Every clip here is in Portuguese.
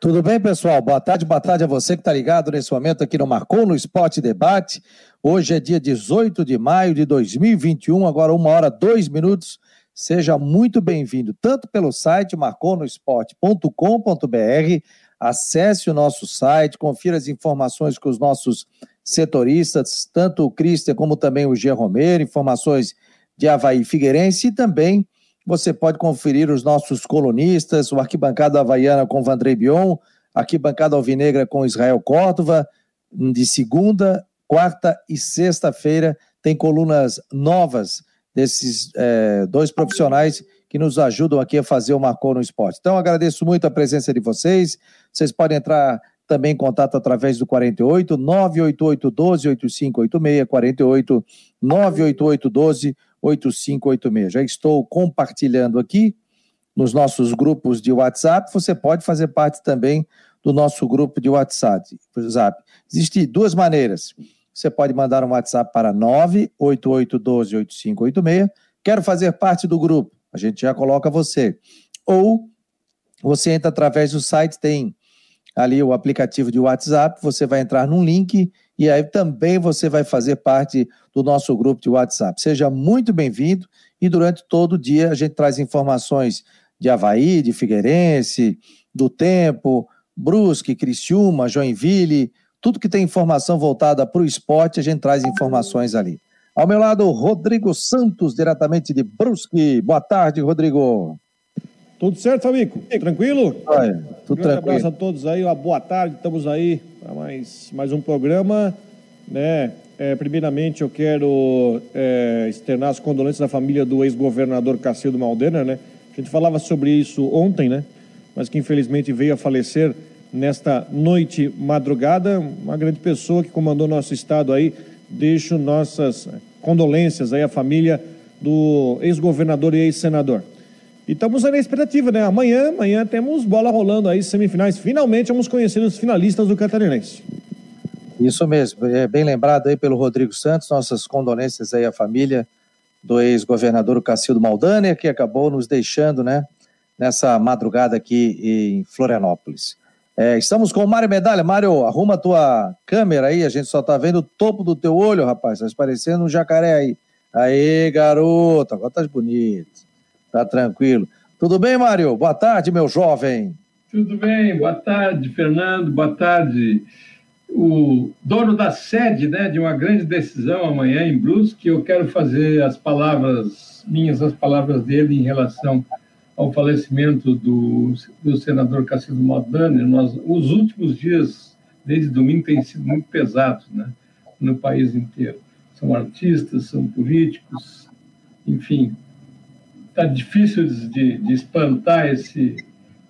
Tudo bem, pessoal? Boa tarde, boa tarde a você que está ligado nesse momento aqui no Marcou no Esporte Debate. Hoje é dia 18 de maio de 2021, agora uma hora, dois minutos. Seja muito bem-vindo, tanto pelo site marconosport.com.br, acesse o nosso site, confira as informações com os nossos setoristas, tanto o Cristian como também o G. Romero, informações de Havaí Figueirense e também você pode conferir os nossos colunistas, o Arquibancada Havaiana com Vandrei Bion, Arquibancada Alvinegra com Israel Córdova, de segunda, quarta e sexta-feira tem colunas novas desses é, dois profissionais que nos ajudam aqui a fazer o Marcou no Esporte. Então, agradeço muito a presença de vocês. Vocês podem entrar também contato através do 48 988 12 8586, 48 988 12 8586. Já estou compartilhando aqui nos nossos grupos de WhatsApp. Você pode fazer parte também do nosso grupo de WhatsApp. Existem duas maneiras. Você pode mandar um WhatsApp para 988128586. Quero fazer parte do grupo. A gente já coloca você. Ou você entra através do site, tem ali o aplicativo de WhatsApp, você vai entrar num link e aí também você vai fazer parte do nosso grupo de WhatsApp. Seja muito bem-vindo e durante todo o dia a gente traz informações de Havaí, de Figueirense, do Tempo, Brusque, Criciúma, Joinville, tudo que tem informação voltada para o esporte, a gente traz informações ali. Ao meu lado, Rodrigo Santos, diretamente de Brusque. Boa tarde, Rodrigo. Tudo certo, amigo? Tranquilo? Olha, tudo um tranquilo. abraço a todos aí, uma boa tarde, estamos aí para mais, mais um programa, né? É, primeiramente, eu quero é, externar as condolências da família do ex-governador Cacildo Maldener, né? A gente falava sobre isso ontem, né? Mas que infelizmente veio a falecer nesta noite madrugada. Uma grande pessoa que comandou nosso estado aí. Deixo nossas condolências aí à família do ex-governador e ex-senador. E estamos na expectativa, né? Amanhã, amanhã temos bola rolando aí, semifinais. Finalmente vamos conhecer os finalistas do Catarinense. Isso mesmo, é bem lembrado aí pelo Rodrigo Santos, nossas condolências aí à família do ex-governador Cacildo Maldaner, que acabou nos deixando, né, nessa madrugada aqui em Florianópolis. É, estamos com o Mário Medalha. Mário, arruma a tua câmera aí, a gente só tá vendo o topo do teu olho, rapaz, tá parecendo um jacaré aí. Aí, garoto, agora tá bonito. Tá tranquilo. Tudo bem, Mário? Boa tarde, meu jovem. Tudo bem, boa tarde, Fernando, boa tarde. O dono da sede né, de uma grande decisão amanhã em Brusque, eu quero fazer as palavras minhas, as palavras dele em relação ao falecimento do, do senador Cacildo Maldaner. Nós, os últimos dias, desde domingo, têm sido muito pesados né, no país inteiro. São artistas, são políticos, enfim, está difícil de, de, espantar esse,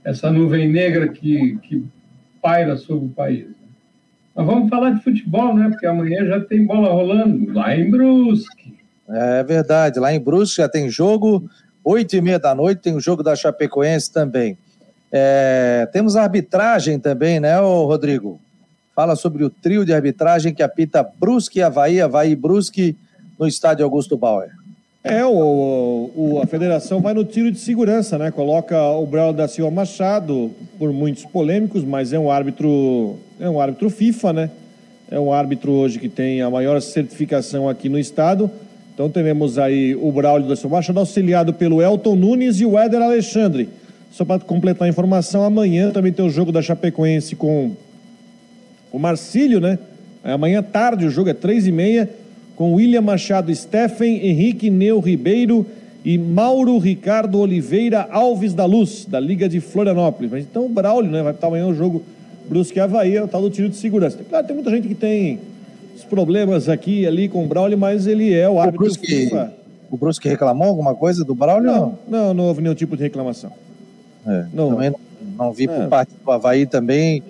essa nuvem negra que, que paira sobre o país. Mas vamos falar de futebol, né? Porque amanhã já tem bola rolando lá em Brusque. É verdade, lá em Brusque já tem jogo, oito e meia da noite tem o jogo da Chapecoense também. É, temos arbitragem também, né, Rodrigo? Fala sobre o trio de arbitragem que apita Brusque, Havaí, Havaí Brusque no estádio Augusto Bauer. É, o, o, a federação vai no tiro de segurança, né? Coloca o Braulio da Silva Machado, por muitos polêmicos, mas é um árbitro, é um árbitro FIFA, né? É um árbitro hoje que tem a maior certificação aqui no estado. Então teremos aí o Braulio da Silva Machado, auxiliado pelo Elton Nunes e o Éder Alexandre. Só para completar a informação, amanhã também tem o jogo da Chapecoense com o Marcílio, né? É amanhã tarde o jogo é três e meia com William Machado Steffen, Henrique Neu Ribeiro e Mauro Ricardo Oliveira Alves da Luz, da Liga de Florianópolis. Mas então o Braulio, né? Vai estar amanhã o jogo Brusque Havaí, é o tal do tiro de segurança. Claro, tem muita gente que tem os problemas aqui e ali com o Braulio, mas ele é o árbitro o Brusque, FIFA. O Brusque reclamou alguma coisa do Braulio? Não, não, não houve nenhum tipo de reclamação. É, não, também não, não vi é. por parte do Havaí também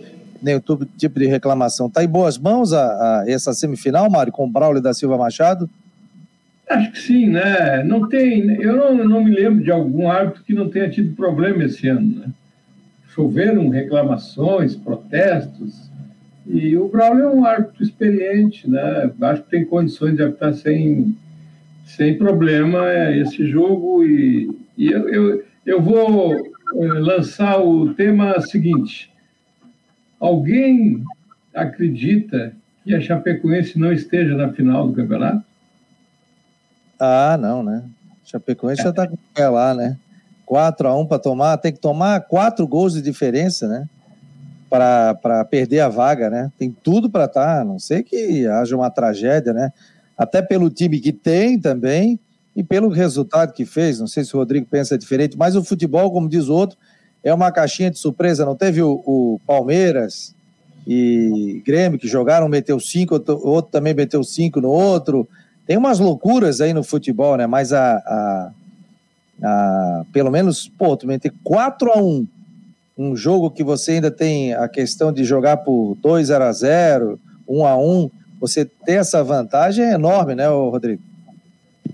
nenhum tipo de reclamação. Está em boas mãos a, a, essa semifinal, Mário, com o Braulio da Silva Machado? Acho que sim, né? Não tem, eu não, não me lembro de algum árbitro que não tenha tido problema esse ano, né? Choveram reclamações, protestos, e o Braulio é um árbitro experiente, né? Acho que tem condições de arbitrar sem, sem problema esse jogo, e, e eu, eu, eu vou eh, lançar o tema seguinte Alguém acredita que a Chapecoense não esteja na final do campeonato? Ah, não, né? Chapecoense já está com o pé lá, né? 4 a 1 para tomar, tem que tomar quatro gols de diferença, né? Para perder a vaga, né? Tem tudo para estar, tá, a não sei que haja uma tragédia, né? Até pelo time que tem também e pelo resultado que fez. Não sei se o Rodrigo pensa diferente, mas o futebol, como diz o outro, é uma caixinha de surpresa. Não teve o, o Palmeiras e Grêmio que jogaram, meteu cinco, o outro também meteu cinco no outro. Tem umas loucuras aí no futebol, né? Mas a, a, a pelo menos, pô, tu meter 4 a 1 um jogo que você ainda tem a questão de jogar por 2 a 0 1 a 1 você ter essa vantagem é enorme, né, Rodrigo?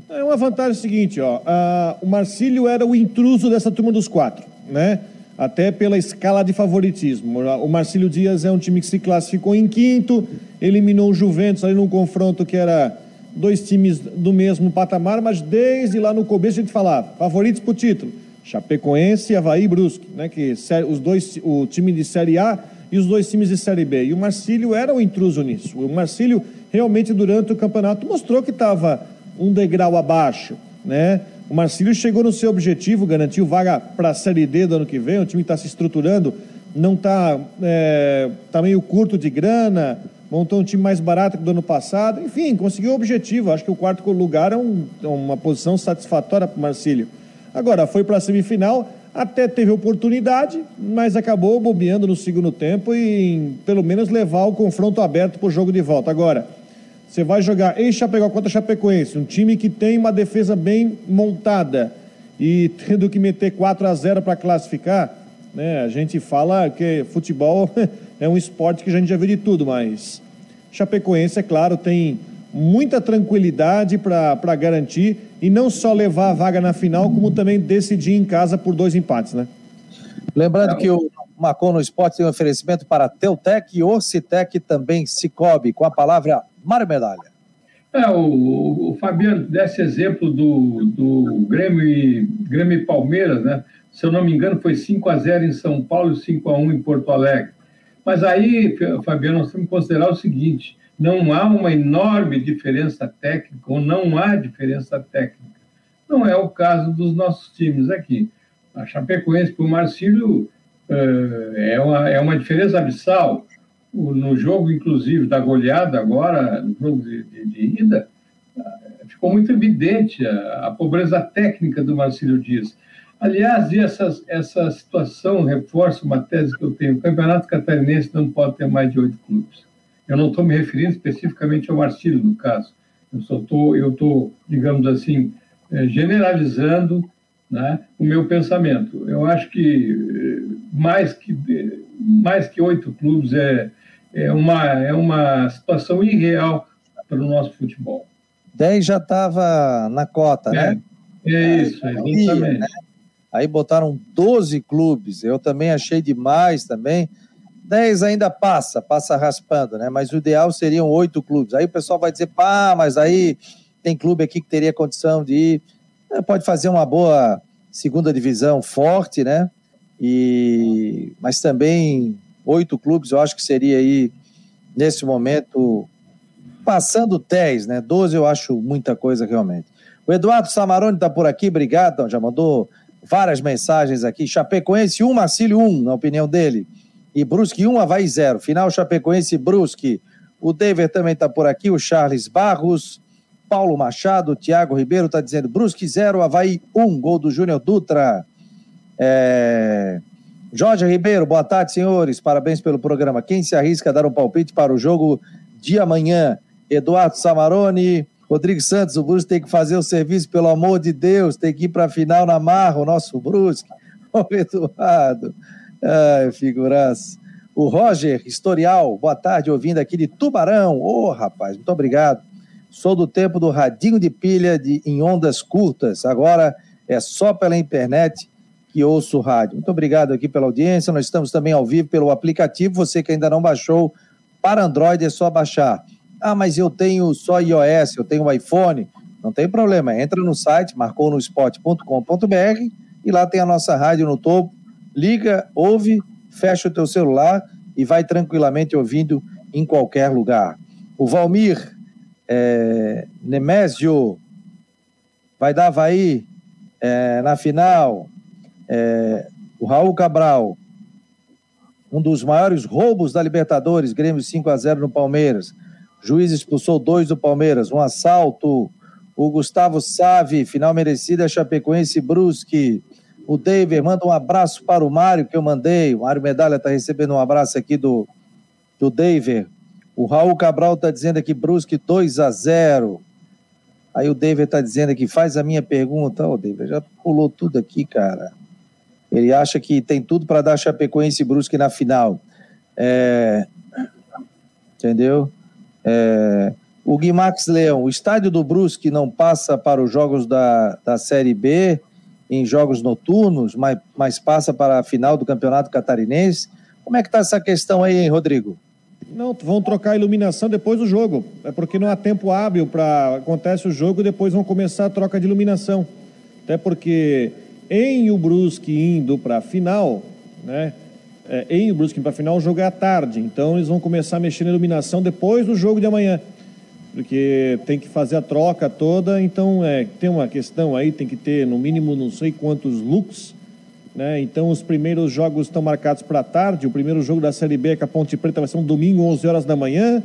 É uma vantagem seguinte, ó. Uh, o Marcílio era o intruso dessa turma dos quatro, né? Até pela escala de favoritismo. O Marcílio Dias é um time que se classificou em quinto, eliminou o Juventus ali num confronto que era dois times do mesmo patamar, mas desde lá no começo a gente falava, favoritos para o título, Chapecoense, Havaí Brusque, né, que os dois, o time de Série A e os dois times de Série B. E o Marcílio era o intruso nisso. O Marcílio realmente durante o campeonato mostrou que estava um degrau abaixo, né? O Marcílio chegou no seu objetivo, garantiu vaga para a Série D do ano que vem, o time está se estruturando, não está é, tá meio curto de grana, montou um time mais barato que do ano passado, enfim, conseguiu o objetivo. Acho que o quarto lugar é um, é uma posição satisfatória para o Marcílio. Agora, foi para a semifinal, até teve oportunidade, mas acabou bobeando no segundo tempo e pelo menos levar o confronto aberto para o jogo de volta. Agora, você vai jogar ex-Chapecó contra Chapecoense, um time que tem uma defesa bem montada e tendo que meter 4 a 0 para classificar, né? A gente fala que futebol é um esporte que a gente já viu de tudo, mas Chapecoense, é claro, tem muita tranquilidade para garantir e não só levar a vaga na final, como também decidir em casa por dois empates, né? Lembrando que o Macon no Esporte tem um oferecimento para Teutec e Orcitec também Cicobi, com a palavra Mário Medalha. É, o, o Fabiano desse exemplo do, do Grêmio, e, Grêmio e Palmeiras, né? Se eu não me engano, foi 5 a 0 em São Paulo e 5 a 1 em Porto Alegre. Mas aí, Fabiano, nós temos que considerar o seguinte: não há uma enorme diferença técnica, ou não há diferença técnica. Não é o caso dos nossos times aqui. A Chapecoense para o Marcílio é uma, é uma diferença abissal. No jogo, inclusive, da goleada agora, no jogo de, de, de ida, ficou muito evidente a, a, pobreza técnica do Marcílio Dias. Aliás, essa, essa situação reforça uma tese que eu tenho. O Campeonato Catarinense não pode ter mais de oito clubes. Eu não estou me referindo especificamente ao Marcílio, no caso. Eu só estou, eu estou, digamos assim, eh, generalizando né, o meu pensamento. Eu acho que eh, mais que mais que oito clubes é, é, uma, é uma situação irreal para o nosso futebol. Dez já estava na cota, é, né? É isso, exatamente. Né? Aí botaram 12 clubes, eu também achei demais também. 10 ainda passa, passa raspando, né? Mas o ideal seriam oito clubes. Aí o pessoal vai dizer, pá, mas aí tem clube aqui que teria condição de ir. É, pode fazer uma boa segunda divisão forte, né? E, mas também oito clubes, eu acho que seria aí, nesse momento, passando 10, né? 12 eu acho muita coisa realmente. O Eduardo Samarone está por aqui, obrigado, já mandou várias mensagens aqui. Chapecoense 1, Marcílio 1, na opinião dele. E Brusque 1, Havaí 0. Final Chapecoense Brusque. O David também está por aqui, o Charles Barros, Paulo Machado, Thiago Ribeiro está dizendo Brusque 0, Havaí 1, gol do Júnior Dutra. É... Jorge Ribeiro, boa tarde, senhores. Parabéns pelo programa. Quem se arrisca a dar um palpite para o jogo de amanhã? Eduardo Samarone, Rodrigo Santos, o Brusque tem que fazer o serviço, pelo amor de Deus, tem que ir para a final na marra, o nosso Brusque. Ô, Eduardo, ai, figuraça. O Roger Historial, boa tarde, ouvindo aqui de Tubarão. Ô, oh, rapaz, muito obrigado. Sou do tempo do radinho de pilha de, em ondas curtas, agora é só pela internet que ouço o rádio. Muito obrigado aqui pela audiência. Nós estamos também ao vivo pelo aplicativo. Você que ainda não baixou, para Android é só baixar. Ah, mas eu tenho só iOS, eu tenho iPhone. Não tem problema, entra no site marconospot.com.br e lá tem a nossa rádio no topo. Liga, ouve, fecha o teu celular e vai tranquilamente ouvindo em qualquer lugar. O Valmir é, Nemésio vai dar Havaí é, na final. É, o Raul Cabral, um dos maiores roubos da Libertadores, Grêmio 5 a 0 no Palmeiras. Juiz expulsou dois do Palmeiras, um assalto. O Gustavo Save, final merecida, Chapecoense Brusque. O David manda um abraço para o Mário que eu mandei. O Mário Medalha está recebendo um abraço aqui do, do David. O Raul Cabral está dizendo aqui, Brusque 2 a 0 Aí o David está dizendo aqui, faz a minha pergunta. Ô, oh, David, já pulou tudo aqui, cara. Ele acha que tem tudo para dar Chapecoense e Brusque na final. É... Entendeu? É... O Guimax Leão, o estádio do Brusque não passa para os jogos da, da Série B em jogos noturnos, mas, mas passa para a final do Campeonato Catarinense. Como é que está essa questão aí, hein, Rodrigo? Não, vão trocar a iluminação depois do jogo. É porque não há tempo hábil para acontece o jogo e depois vão começar a troca de iluminação. Até porque em o Brusque indo para a final, né? É, em o Brusque para a final, o jogo é à tarde. Então eles vão começar a mexer na iluminação depois do jogo de amanhã. Porque tem que fazer a troca toda, então é, tem uma questão aí, tem que ter no mínimo não sei quantos looks né? Então, os primeiros jogos estão marcados para tarde. O primeiro jogo da Série B com a Ponte Preta vai ser um domingo, 11 horas da manhã.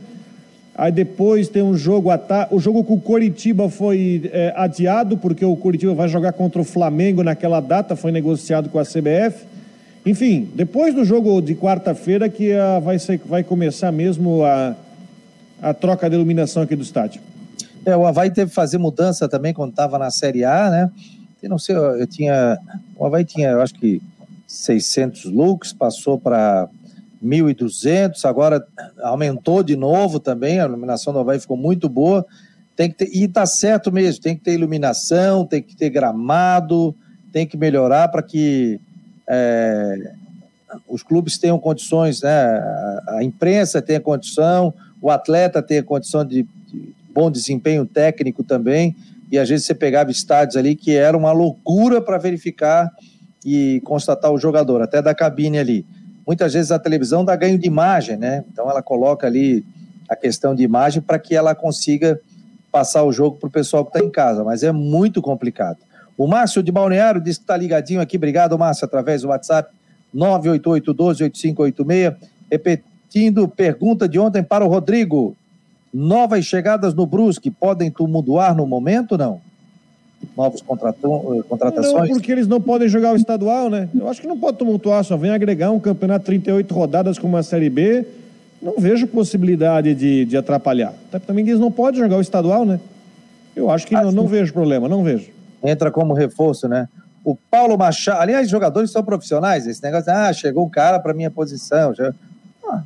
Aí depois tem um jogo. O jogo com o Coritiba foi é, adiado, porque o Coritiba vai jogar contra o Flamengo naquela data, foi negociado com a CBF. Enfim, depois do jogo de quarta-feira que a, vai, ser, vai começar mesmo a, a troca de iluminação aqui do estádio. É, o Havaí teve que fazer mudança também quando estava na Série A, né? eu não sei, eu tinha, o Havaí tinha, eu acho que 600 looks, passou para 1.200, agora aumentou de novo também, a iluminação do Havaí ficou muito boa, tem que ter, e está certo mesmo, tem que ter iluminação, tem que ter gramado, tem que melhorar para que é, os clubes tenham condições, né, a, imprensa tenha condição, o atleta tenha condição de, de bom desempenho técnico também, e às vezes você pegava estádios ali que era uma loucura para verificar e constatar o jogador, até da cabine ali. Muitas vezes a televisão dá ganho de imagem, né? Então ela coloca ali a questão de imagem para que ela consiga passar o jogo para o pessoal que está em casa, mas é muito complicado. O Márcio de Balneário disse que está ligadinho aqui. Obrigado, Márcio, através do WhatsApp 988-12-8586. Repetindo, pergunta de ontem para o Rodrigo. Novas chegadas no Brusque podem tumultuar no momento, não? Novos eh, contratações? Não, porque eles não podem jogar o estadual, né? Eu acho que não pode tumultuar, só vem agregar um campeonato 38 rodadas como a Série B. Não vejo possibilidade de, de atrapalhar. Até também eles não podem jogar o estadual, né? Eu acho que ah, não, não vejo problema, não vejo. Entra como reforço, né? O Paulo Machado, aliás, jogadores são profissionais, esse negócio, ah, chegou um cara para minha posição. Já... Ah,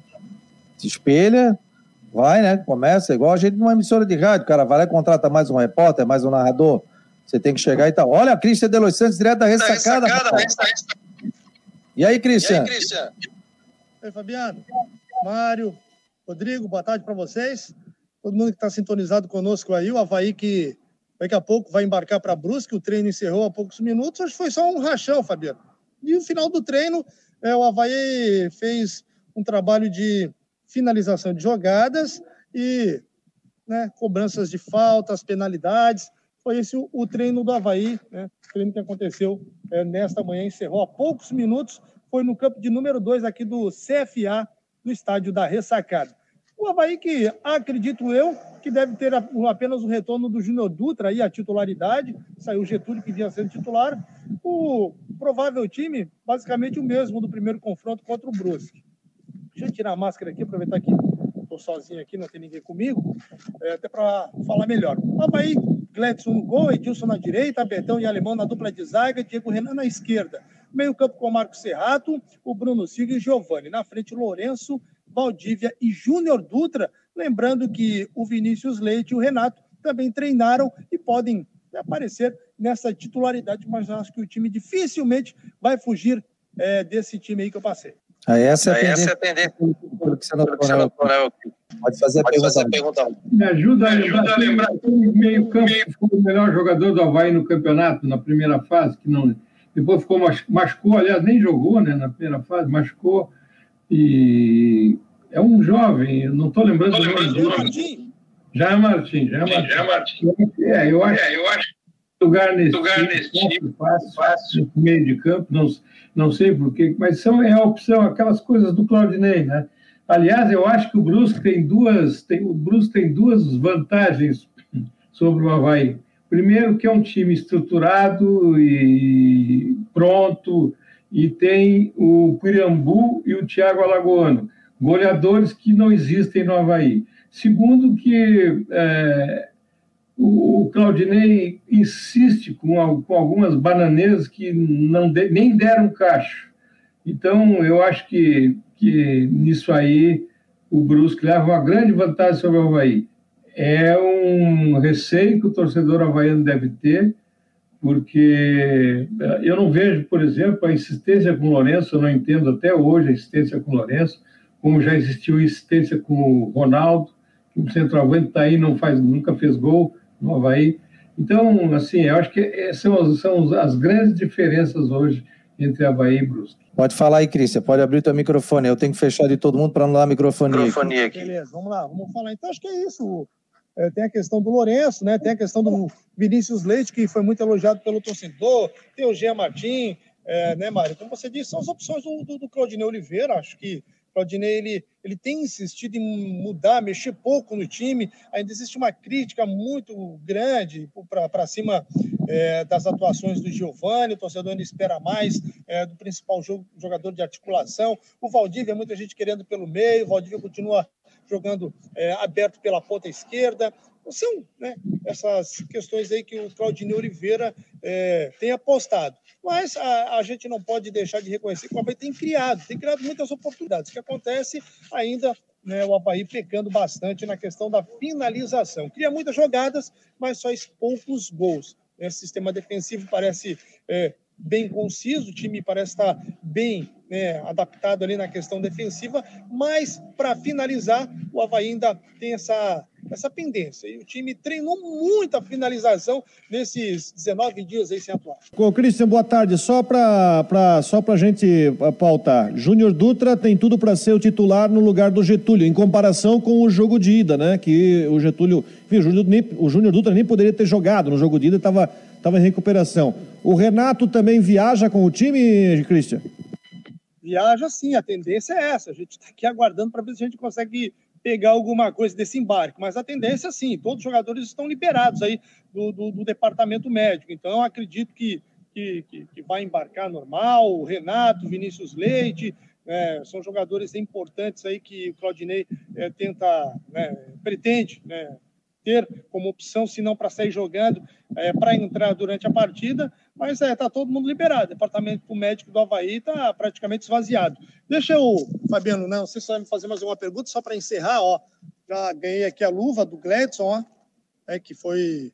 se espelha, Vai, né? Começa igual a gente numa emissora de rádio. O cara vai lá e contrata mais um repórter, mais um narrador. Você tem que chegar e tal. Olha a Cristian de Los Santos, direto da ressacada. E aí, Cristian? E aí, Cristian? Oi, Fabiano. Mário, Rodrigo, boa tarde para vocês. Todo mundo que está sintonizado conosco aí. O Havaí que daqui a pouco vai embarcar para Brusque. O treino encerrou há poucos minutos. Hoje foi só um rachão, Fabiano. E no final do treino, é, o Havaí fez um trabalho de finalização de jogadas e né, cobranças de faltas, penalidades. Foi esse o, o treino do Havaí, né, o treino que aconteceu é, nesta manhã, encerrou há poucos minutos, foi no campo de número 2 aqui do CFA, no estádio da Ressacada. O Havaí que, acredito eu, que deve ter apenas o retorno do Júnior Dutra aí, a titularidade, saiu o Getúlio que vinha sendo titular, o provável time, basicamente o mesmo do primeiro confronto contra o Brusque. Deixa eu tirar a máscara aqui, aproveitar que estou sozinho aqui, não tem ninguém comigo, é, até para falar melhor. Havaí, Gledson no gol, Edilson na direita, Betão e Alemão na dupla de zaga, Diego Renan na esquerda. Meio campo com o Marcos Serrato, o Bruno Silva e Giovani. Na frente, Lourenço, Valdívia e Júnior Dutra. Lembrando que o Vinícius Leite e o Renato também treinaram e podem aparecer nessa titularidade, mas acho que o time dificilmente vai fugir é, desse time aí que eu passei. Ah, essa é a tendência. Essa é a tendência. Pode fazer a, Pode pergunta. Fazer a pergunta. Me ajuda, Me ajuda a lembrar o meio campo que foi o melhor jogador do Havaí no campeonato, na primeira fase, que não. Depois ficou machucou, aliás, nem jogou né, na primeira fase, machucou. e é um jovem, não estou lembrando o nome dele. Já é Martim, já é Martim. Já é Martim. É, eu acho, é, eu acho lugar nesse, lugar nesse tipo, fácil, fácil, no meio de campo, não, não sei porquê, mas são, é a opção, aquelas coisas do Claudinei, né? Aliás, eu acho que o Brusque tem duas, tem, o Brusque tem duas vantagens sobre o Havaí. Primeiro, que é um time estruturado e pronto, e tem o Pirambu e o Thiago Alagoano, goleadores que não existem no Havaí. Segundo, que é, o Claudinei insiste com, com algumas bananeiras que não de, nem deram cacho. Então, eu acho que, que nisso aí o Brusque leva uma grande vantagem sobre o Havaí. É um receio que o torcedor havaiano deve ter, porque eh, eu não vejo, por exemplo, a insistência com o Lourenço, eu não entendo até hoje a insistência com o Lourenço, como já existiu insistência com o Ronaldo, que o centroavante está aí, não faz, nunca fez gol no Havaí. Então, assim, eu acho que eh, são, são as grandes diferenças hoje entre Havaí e Brusque. Pode falar aí, Cristian, pode abrir o teu microfone. Eu tenho que fechar de todo mundo para não dar microfone microfonia aqui. aqui. Beleza, vamos lá, vamos falar. Então, acho que é isso. É, tem a questão do Lourenço, né? tem a questão do Vinícius Leite, que foi muito elogiado pelo torcedor, tem o Jean Martin, é, né, Mário? Como você disse, são as opções do, do, do Claudinei Oliveira, acho que Claudinei ele, ele tem insistido em mudar, mexer pouco no time, ainda existe uma crítica muito grande para cima é, das atuações do Giovani, o torcedor ainda espera mais é, do principal jogador de articulação, o Valdívia, muita gente querendo pelo meio, o Valdívia continua jogando é, aberto pela ponta esquerda. São né, essas questões aí que o Claudinei Oliveira é, tem apostado. Mas a, a, gente não pode deixar de reconhecer que o Havaí tem criado, tem criado muitas oportunidades. O que acontece ainda né, o Havaí pecando bastante na questão da finalização. Cria muitas jogadas, mas só poucos gols. Esse sistema defensivo parece é, bem conciso, o time parece estar bem né, adaptado ali na questão defensiva, mas para finalizar, o Havaí ainda tem essa, essa pendência. E o time treinou muita finalização nesses 19 dias aí sem atuar. Ô, Cristian, boa tarde. Só para só a gente pautar, Júnior Dutra tem tudo para ser o titular no lugar do Getúlio, em comparação com o jogo de ida, né? Que o Getúlio, enfim, o Júnior Dutra nem poderia ter jogado no jogo de ida, estava estava em recuperação. O Renato também viaja com o time, Cristian? Viaja sim, a tendência é essa. A gente está aqui aguardando para ver se a gente consegue pegar alguma coisa desse embarque. Mas a tendência, sim, todos os jogadores estão liberados aí do, do, do departamento médico. Então, acredito que, que, que, que, vai embarcar normal. O Renato, Vinícius Leite, é, são jogadores importantes aí que o Claudinei é, tenta, né, pretende, né, ter como opção, se não para sair jogando, é, para entrar durante a partida, mas está é, tá todo mundo liberado. Departamento médico do Havaí está praticamente esvaziado. Deixa eu, Fabiano, não, você só me fazer mais uma pergunta, só para encerrar, ó. Já ganhei aqui a luva do Gledson, ó, é, que foi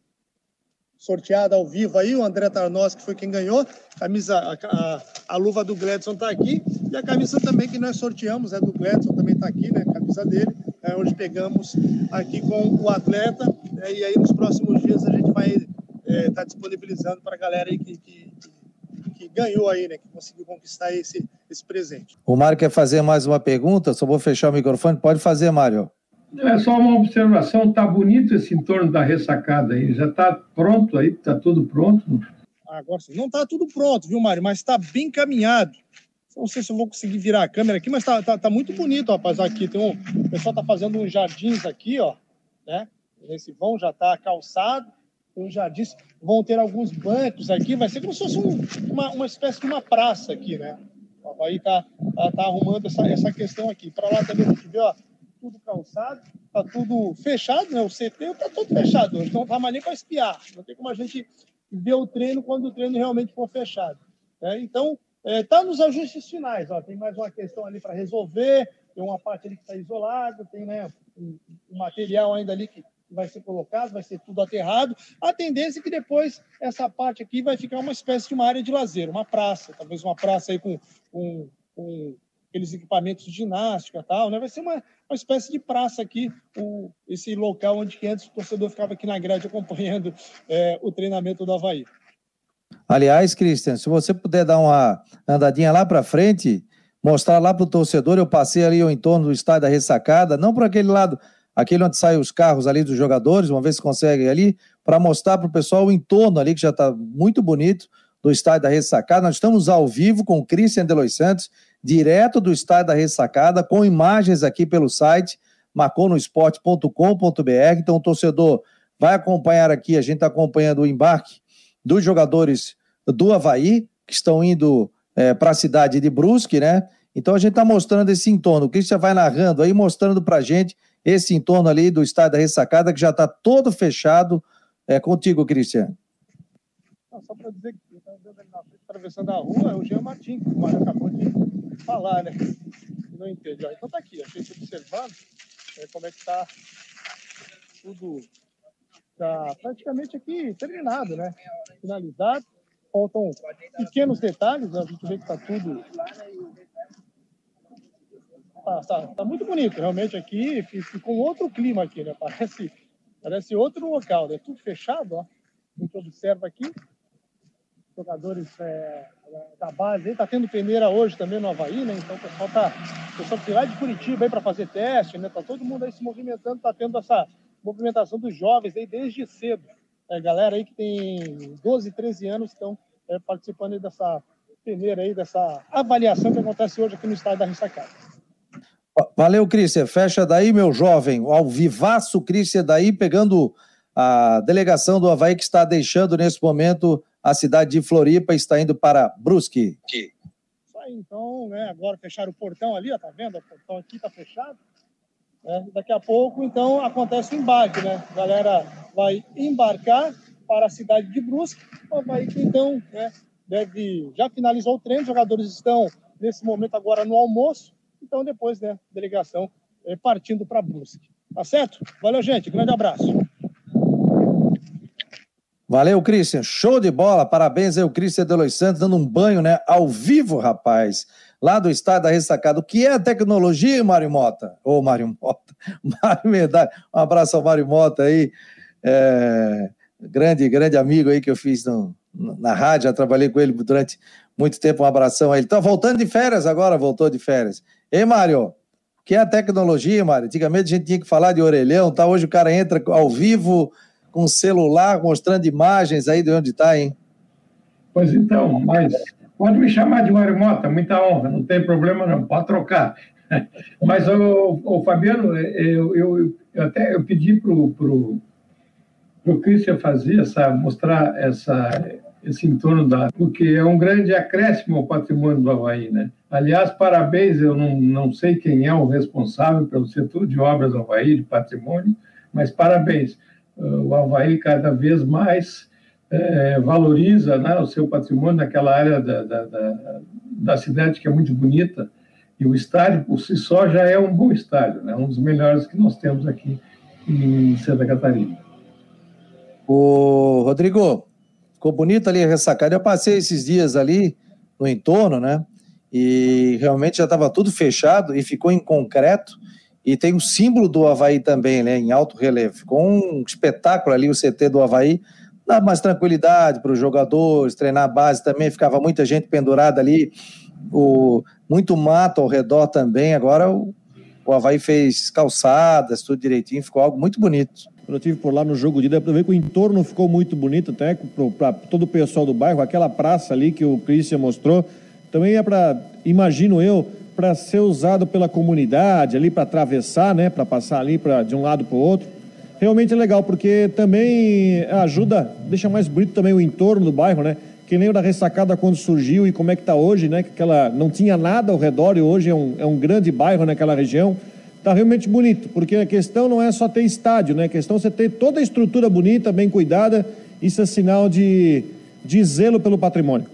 sorteada ao vivo aí, o André Tarnós, que foi quem ganhou. Camisa, a, a, a luva do Gledson está aqui. E a camisa também que nós sorteamos, é do Gledson, também está aqui, né? A camisa dele é, onde pegamos aqui com o atleta. É, e aí, nos próximos dias, a gente vai estar é, tá disponibilizando para a galera aí que, que, que, ganhou aí, né? Que conseguiu conquistar esse, esse presente. O Mário quer fazer mais uma pergunta? Só vou fechar o microfone. Pode fazer, Mário. É só uma observação, tá bonito esse entorno da ressacada aí, já está pronto aí, está tudo pronto. Agora sim, não está tudo pronto, viu, Mário? Mas está bem caminhado. Não sei se eu vou conseguir virar a câmera aqui, mas tá, tá, tá muito bonito, rapaz. Aqui tem um. O pessoal tá fazendo uns jardins aqui, ó. Né? Esse vão já tá calçado. Os jardins vão ter alguns bancos aqui. Vai ser como se fosse um, uma, uma espécie de uma praça aqui, né? Aí tá, tá, tá arrumando essa, essa questão aqui. Para lá também a gente vê, ó, tudo calçado, tá tudo fechado, né? O CT tá todo fechado hoje, então não tá mais nem para espiar. Não tem como a gente ver o treino quando o treino realmente for fechado. Né? Então, Está é, nos ajustes finais, ó, tem mais uma questão ali para resolver, tem uma parte ali que está isolada, tem né, um, um, material ainda ali que vai ser colocado, vai ser tudo aterrado. A tendência é que depois essa parte aqui vai ficar uma espécie de uma área de lazer, uma praça, talvez uma praça aí com, com, com aqueles equipamentos de ginástica tal, né? Vai ser uma, uma espécie de praça aqui, o, esse local onde antes o torcedor ficava aqui na grade acompanhando é, o treinamento do Havaí. Aliás, Christian, se você puder dar uma andadinha lá para frente, mostrar lá para o torcedor. Eu passei ali o entorno do estádio da ressacada, não por aquele lado, aquele onde saem os carros ali dos jogadores, uma vez se consegue ali, para mostrar para o pessoal o entorno ali, que já está muito bonito, do estádio da ressacada. Nós estamos ao vivo com o Christian Delois Santos, direto do estádio da ressacada, com imagens aqui pelo site marconosport.com.br. Então, o torcedor vai acompanhar aqui, a gente está acompanhando o embarque dos jogadores do Havaí, que estão indo é, para a cidade de Brusque, né? Então a gente está mostrando esse entorno. O Cristian vai narrando aí, mostrando para a gente esse entorno ali do estádio da ressacada, que já está todo fechado. É contigo, Cristian. só para dizer que eu estava na frente, atravessando a rua, é o Jean Martins, que o Mário acabou de falar, né? Não entende. Então tá aqui, a gente observando é, como é que está tudo está praticamente aqui terminado, né? Finalizado. Faltam pequenos detalhes, a gente vê que está tudo. Tá, tá, tá, muito bonito, realmente aqui. Ficou um outro clima aqui, né? Parece, parece outro local, né? Tudo fechado, ó. A gente observa aqui. Jogadores é, da base, está tendo peneira hoje também no Havaí, né? Então o pessoal tá, o pessoal que lá de Curitiba para fazer teste, né? Tá todo mundo aí se movimentando, tá tendo essa movimentação dos jovens aí desde cedo. É, galera aí que tem 12, 13 anos estão é, participando aí dessa peneira aí, dessa avaliação que acontece hoje aqui no estádio da Rissacada. Valeu, Cristian. Fecha daí, meu jovem. Ao vivaço, Cristian, daí pegando a delegação do Havaí que está deixando nesse momento a cidade de Floripa e está indo para Brusque. Isso aí, então, né, agora fecharam o portão ali, ó, tá vendo? O portão aqui está fechado. Né? Daqui a pouco, então, acontece o embarque, né? A galera vai embarcar para a cidade de Brusque. Então, né, deve, já finalizou o treino, os jogadores estão, nesse momento, agora no almoço. Então, depois, né, delegação é, partindo para Brusque. Tá certo? Valeu, gente. Grande abraço. Valeu, Christian. Show de bola. Parabéns aí, o Christian Delois Santos, dando um banho, né? Ao vivo, rapaz lá do estado da ressacada. O que é tecnologia, Mário Mota? Ô, Mário Mota. Mário Medalha. Um abraço ao Mário Mota aí. É, grande, grande amigo aí que eu fiz no, na rádio, já trabalhei com ele durante muito tempo. Um abração a ele. Tá voltando de férias agora, voltou de férias. Ei, Mário, o que é a tecnologia, Mário? Antigamente a gente tinha que falar de orelhão, tá? Hoje o cara entra ao vivo com celular, mostrando imagens aí de onde está, hein? Pois então, mas Pode me chamar de Mário Mota, muita honra, não tem problema não, pode trocar. Mas, o, o Fabiano, eu, eu, eu, até eu pedi para o pro, pro Christian fazer essa, mostrar essa, esse entorno da. Porque é um grande acréscimo ao patrimônio do Havaí, né? Aliás, parabéns, eu não, não sei quem é o responsável pelo setor de obras do Havaí, de patrimônio, mas parabéns. O Havaí cada vez mais é, valoriza né, o seu patrimônio naquela área da, da, da, da, cidade que é muito bonita. E o estádio, por si só, já é um bom estádio, né, um dos melhores que nós temos aqui em Santa Catarina. O Rodrigo, ficou bonito ali a ressacada. Eu passei esses dias ali no entorno, né? E realmente já estava tudo fechado e ficou em concreto. E tem o símbolo do Havaí também, né? Em alto relevo. Ficou um espetáculo ali o CT do Havaí dá mais tranquilidade para os jogadores, treinar a base. Também, ficava muita gente pendurada ali, o, muito mato ao redor também. Agora o, o Havaí fez calçadas, tudo direitinho, ficou algo muito bonito. Quando eu estive por lá no jogo de ida, para ver que o entorno ficou muito bonito, até para todo o pessoal do bairro, aquela praça ali que o Christian mostrou, também é para, imagino eu, para ser usado pela comunidade ali, para atravessar, né, para passar ali pra, de um lado para o outro realmente é legal, porque também ajuda, deixa mais bonito também o entorno do bairro, né? Que nem o da ressacada quando surgiu e como é que está hoje, né? Que aquela não tinha nada ao redor e hoje é um, é um grande bairro naquela região. Está realmente bonito, porque a questão não é só ter estádio, né? A questão é você ter toda a estrutura bonita, bem cuidada. Isso é sinal de, de zelo pelo patrimônio.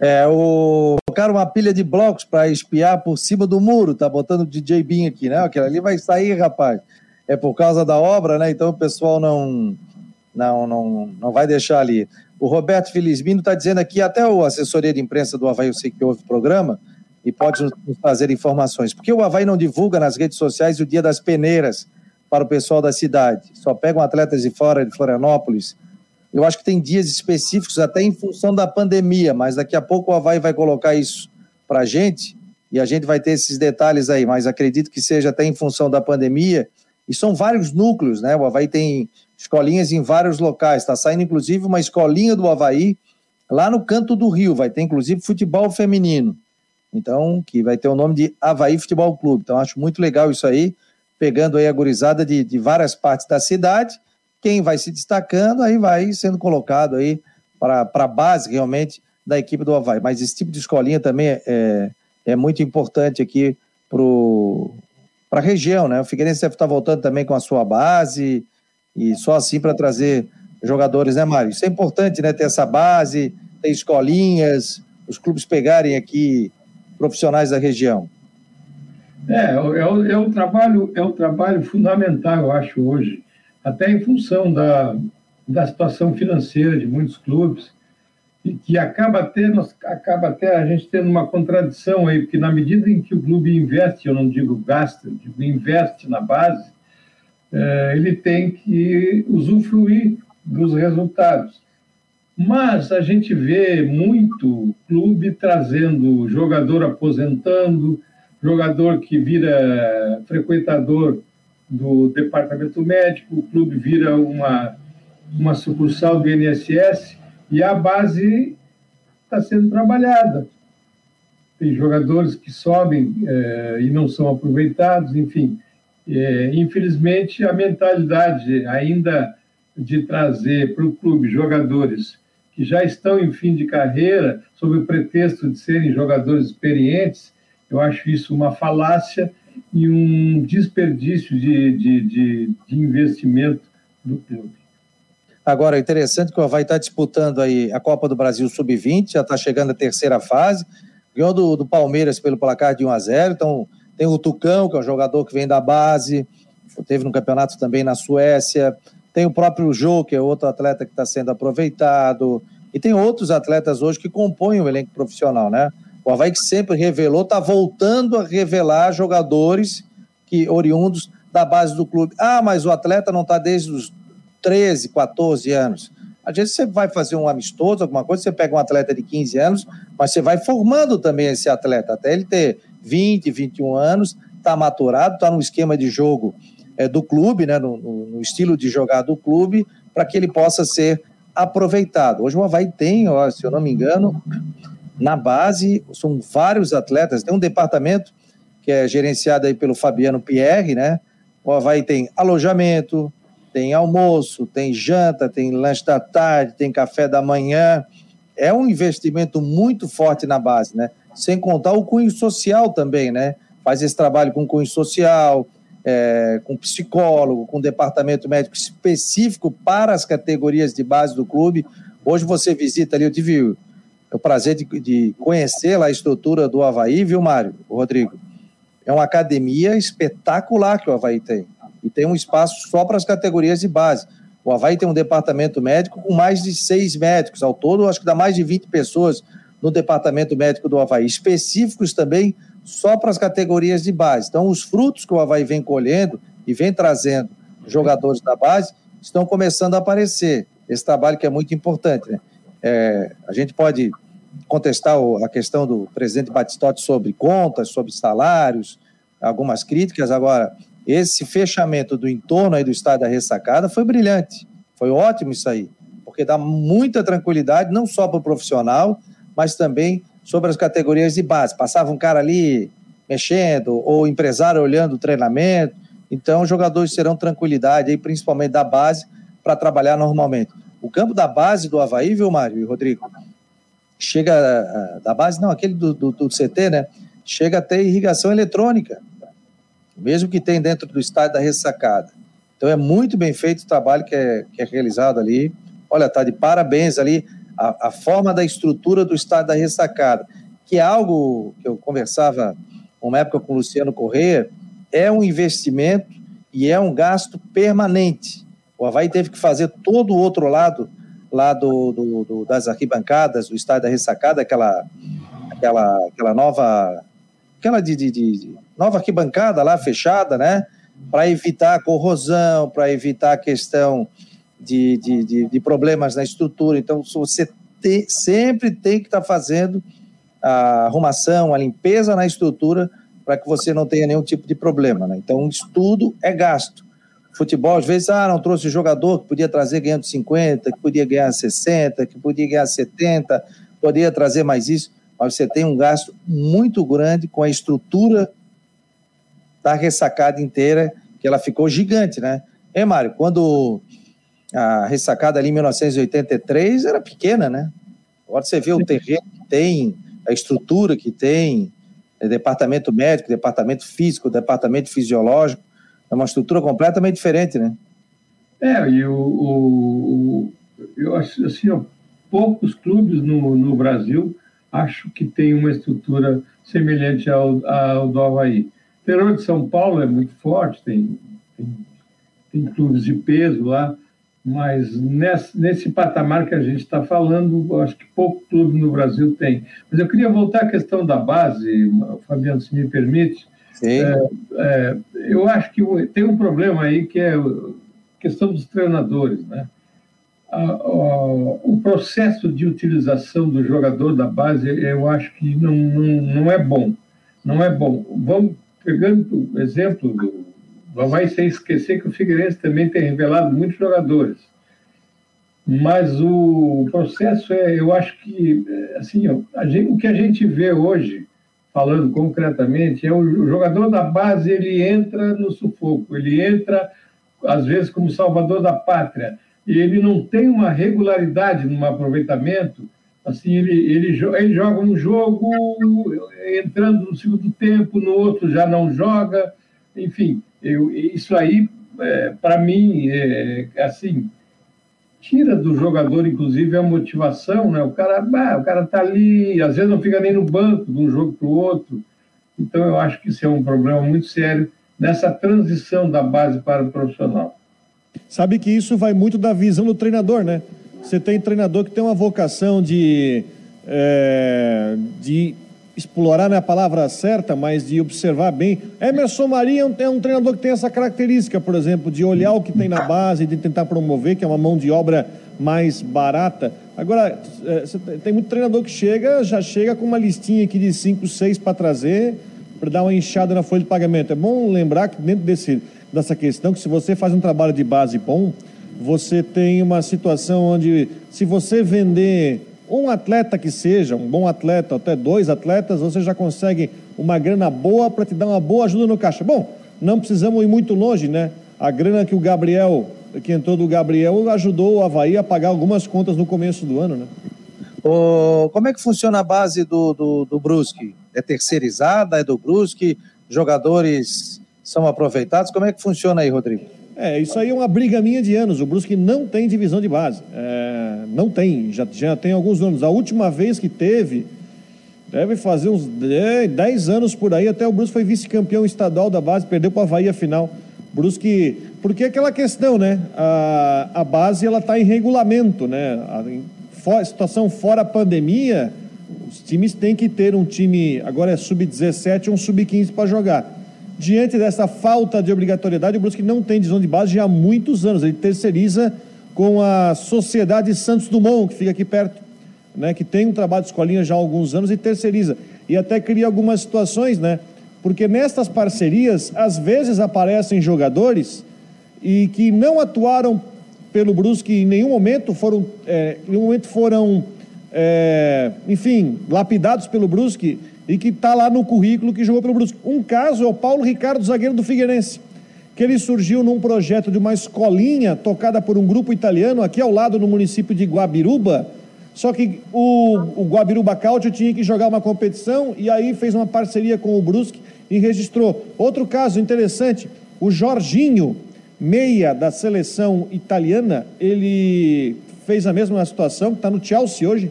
É, o colocaram uma pilha de blocos para espiar por cima do muro, tá botando o DJ Bin aqui, né? Aquela ali vai sair, rapaz é por causa da obra, né? Então o pessoal não, não, não, não vai deixar ali. O Roberto Felizmino está dizendo aqui, até a assessoria de imprensa do Havaí, eu sei que houve programa, e pode nos trazer informações. Porque o Havaí não divulga nas redes sociais o dia das peneiras para o pessoal da cidade. Só pegam atletas de fora, de Florianópolis. Eu acho que tem dias específicos, até em função da pandemia, mas daqui a pouco o Havaí vai colocar isso para a gente e a gente vai ter esses detalhes aí, mas acredito que seja até em função da pandemia, e são vários núcleos, né? O Havaí tem escolinhas em vários locais, está saindo inclusive uma escolinha do Havaí lá no canto do Rio, vai ter inclusive futebol feminino, então, que vai ter o nome de Havaí Futebol Clube, então acho muito legal isso aí, pegando aí a gurizada de, de várias partes da cidade, quem vai se destacando, aí vai sendo colocado aí para a base realmente da equipe do Havaí. Mas esse tipo de escolinha também é, é, é muito importante aqui para a região, né? O Figueirense deve estar voltando também com a sua base e só assim para trazer jogadores, né, Mário? Isso é importante, né? Ter essa base, ter escolinhas, os clubes pegarem aqui profissionais da região. É, é, é, um trabalho, é um trabalho fundamental, eu acho, hoje até em função da, da situação financeira de muitos clubes, e que acaba até, acaba até a gente tendo uma contradição aí, porque na medida em que o clube investe, eu não digo gasta, digo investe na base, é, ele tem que usufruir dos resultados. Mas a gente vê muito clube trazendo jogador aposentando, jogador que vira frequentador do departamento médico, o clube vira uma, uma sucursal do INSS e a base está sendo trabalhada. Tem jogadores que sobem é, e não são aproveitados, enfim. É, infelizmente, a mentalidade ainda de trazer para o clube jogadores que já estão em fim de carreira, sob o pretexto de serem jogadores experientes, eu acho isso uma falácia e um desperdício de, de, de, de investimento do clube. Agora, é interessante que o Havaí está disputando aí a Copa do Brasil Sub-20, já está chegando a terceira fase, ganhou do, do, Palmeiras pelo placar de 1 a 0 então tem o Tucão, que é um jogador que vem da base, teve no campeonato também na Suécia, tem o próprio Jô, que é outro atleta que está sendo aproveitado, e tem outros atletas hoje que compõem o elenco profissional, né? O Havaí que sempre revelou, está voltando a revelar jogadores que oriundos da base do clube. Ah, mas o atleta não está desde os 13, 14 anos. Às vezes você vai fazer um amistoso, alguma coisa, você pega um atleta de 15 anos, mas você vai formando também esse atleta, até ele ter 20, 21 anos, está maturado, está no esquema de jogo é, do clube, né, no, no, estilo de jogar do clube, para que ele possa ser aproveitado. Hoje o Havaí tem, ó, se eu não me engano, na base, são vários atletas, tem um departamento que é gerenciado aí pelo Fabiano Pierre, né? O Havaí tem alojamento, tem almoço, tem janta, tem lanche da tarde, tem café da manhã. É um investimento muito forte na base, né? Sem contar o cunho social também, né? Faz esse trabalho com cunho social, é, com psicólogo, com departamento médico específico para as categorias de base do clube. Hoje você visita ali, eu tive o prazer de, de conhecer lá a estrutura do Havaí, viu, Mário, Rodrigo? É uma academia espetacular que o Havaí tem. E tem um espaço só para as categorias de base. O Havaí tem um departamento médico com mais de seis médicos. Ao todo, acho que dá mais de 20 pessoas no departamento médico do Havaí, específicos também só para as categorias de base. Então, os frutos que o Havaí vem colhendo e vem trazendo jogadores da base estão começando a aparecer. Esse trabalho que é muito importante. Né? É, a gente pode contestar a questão do presidente Batistotti sobre contas, sobre salários, algumas críticas. Agora, esse fechamento do entorno aí do estádio da ressacada foi brilhante. Foi ótimo isso aí, porque dá muita tranquilidade, não só para o profissional, mas também sobre as categorias de base. Passava um cara ali mexendo, ou empresário olhando o treinamento. Então, os jogadores terão tranquilidade, aí, principalmente da base, para trabalhar normalmente. O campo da base do Havaí, viu, Mário e Rodrigo? Chega ah, da base, não, aquele do, do, do CT, né? Chega a ter irrigação eletrônica, mesmo que tem dentro do estádio da ressacada. Então é muito bem feito o trabalho que é, que é realizado ali. Olha, tá de parabéns ali a, a forma da estrutura do estádio da ressacada, que é algo que eu conversava uma época com o Luciano Corrêa, é um investimento e é um gasto permanente. O Havaí teve que fazer todo o outro lado, lá do, do, do das arquibancadas, do estádio da ressacada, aquela, aquela, aquela nova, aquela de, de, de nova arquibancada lá fechada, né? Para evitar corrosão, para evitar a questão de, de, de, de, problemas na estrutura. Então, você te, sempre tem que estar tá fazendo a arrumação, a limpeza na estrutura para que você não tenha nenhum tipo de problema. Né? Então, isso tudo é gasto. Futebol, às vezes, ah, não trouxe jogador que podia trazer ganhando 50, que podia ganhar 60, que podia ganhar 70, poderia trazer mais isso, mas você tem um gasto muito grande com a estrutura da ressacada inteira, que ela ficou gigante, né? É, Mário, quando a ressacada ali em 1983 era pequena, né? Agora você vê o terreno que tem, a estrutura que tem, é departamento médico, departamento físico, departamento fisiológico, é uma estrutura completamente diferente, né? É, e o, o, eu acho assim, ó, poucos clubes no, no Brasil acho que tem uma estrutura semelhante ao, ao do Havaí. O interior de São Paulo é muito forte, tem, tem, tem clubes de peso lá, mas nesse, nesse patamar que a gente está falando, acho que pouco clube no Brasil tem. Mas eu queria voltar à questão da base, Fabiano, se me permite. É, é, eu acho que tem um problema aí que é a questão dos treinadores, né? A, a, o processo de utilização do jogador da base, eu acho que não, não, não é bom. Não é bom. Vamos pegando o exemplo do, não vai sem esquecer que o Figueirense também tem revelado muitos jogadores. Mas o processo é, eu acho que, assim, gente, o que a gente vê hoje, falando concretamente, é o jogador da base, ele entra no sufoco, ele entra, às vezes, como salvador da pátria, e ele não tem uma regularidade no aproveitamento, assim, ele, ele, ele joga um jogo entrando no segundo tempo, no outro já não joga, enfim, eu, isso aí, é, para mim, é, assim, tira do jogador, inclusive, a motivação, né? O cara, bah, o cara tá ali, às vezes não fica nem no banco de um jogo para o outro. Então, eu acho que isso é um problema muito sério nessa transição da base para o profissional. Sabe que isso vai muito da visão do treinador, né? Você tem treinador que tem uma vocação de, é, de explorar não é a palavra certa, mas de observar bem. Emerson Maria é um treinador que tem essa característica, por exemplo, de olhar o que tem na base, de tentar promover, que é uma mão de obra mais barata. Agora, é, tem muito treinador que chega, já chega com uma listinha aqui de 5, 6 para trazer, para dar uma enxada na folha de pagamento. É bom lembrar que dentro desse, dessa questão, que se você faz um trabalho de base bom, você tem uma situação onde, se você vender um atleta que seja, um bom atleta, até dois atletas, você já consegue uma grana boa para te dar uma boa ajuda no caixa. Bom, não precisamos ir muito longe, né? A grana que o Gabriel, que entrou do Gabriel, ajudou o Havaí a pagar algumas contas no começo do ano, né? O, como é que funciona a base do, do, do Brusque? É terceirizada? É do Brusque? Jogadores são aproveitados? Como é que funciona aí, Rodrigo? É, isso aí é uma briga minha de anos. O Brusque não tem divisão de base. É, não tem, já, já tem alguns anos. A última vez que teve, deve fazer uns 10 anos por aí, até o Brusque foi vice-campeão estadual da base, perdeu para a Bahia final. Brusque, porque é aquela questão, né? A, a base ela está em regulamento, né? A, em for, situação fora pandemia, os times têm que ter um time, agora é sub-17 ou um sub-15 para jogar. Diante dessa falta de obrigatoriedade, o Brusque não tem divisão de base já há muitos anos. Ele terceiriza com a Sociedade Santos Dumont, que fica aqui perto, né, que tem um trabalho de escolinha já há alguns anos e terceiriza. E até cria algumas situações, né? Porque nestas parcerias, às vezes aparecem jogadores e que não atuaram pelo Brusque em nenhum momento, foram, é, em nenhum momento foram, é, enfim, lapidados pelo Brusque e que está lá no currículo que jogou pelo Brusque. Um caso é o Paulo Ricardo, zagueiro do Figueirense, que ele surgiu num projeto de uma escolinha tocada por um grupo italiano aqui ao lado no município de Guabiruba. Só que o, o Guabiruba Cautio tinha que jogar uma competição e aí fez uma parceria com o Brusque e registrou. Outro caso interessante, o Jorginho, meia da seleção italiana, ele fez a mesma situação, está no Chelsea hoje,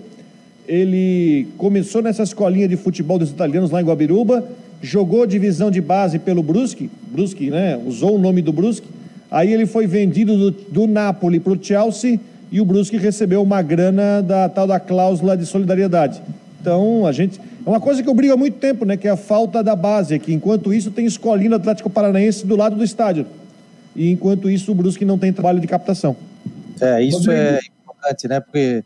ele começou nessa escolinha de futebol dos italianos lá em Guabiruba, jogou divisão de base pelo Brusque, Brusque, né? Usou o nome do Brusque. Aí ele foi vendido do, do Napoli para o Chelsea e o Brusque recebeu uma grana da tal da cláusula de solidariedade. Então, a gente. É uma coisa que eu brigo há muito tempo, né? Que é a falta da base, que enquanto isso tem escolinha do Atlético Paranaense do lado do estádio. E enquanto isso o Brusque não tem trabalho de captação. É, isso é importante, né? Porque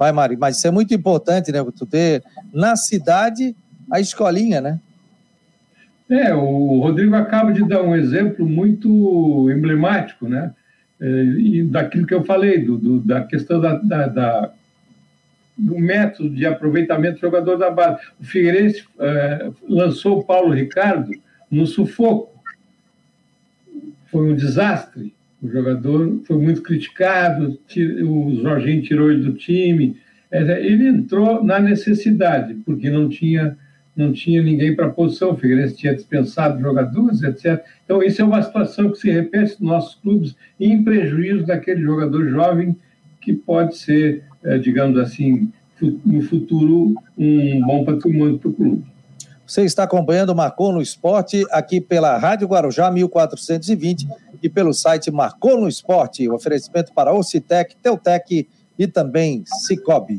Vai, Mari, mas isso é muito importante, né? Tu ter na cidade a escolinha, né? É, o Rodrigo acaba de dar um exemplo muito emblemático, né? É, daquilo que eu falei, do, do da questão da, da, da, do método de aproveitamento do jogador da base. O Figueirense é, lançou o Paulo Ricardo no sufoco. Foi um desastre. O jogador foi muito criticado, o Jorginho tirou ele do time. É, ele entrou na necessidade, porque não tinha não tinha ninguém para a posição, o Figueirense tinha dispensado jogadores, etc. Então, isso é uma situação que se repete nos nossos clubes em prejuízo daquele jogador jovem que pode ser, eh, digamos assim, no futuro, um bom patrimônio para o clube. Você está acompanhando o Marcou no Esporte aqui pela Rádio Guarujá 1420 e pelo site Marcou no Esporte, oferecimento para Ocitec, Teutec e também Cicobi.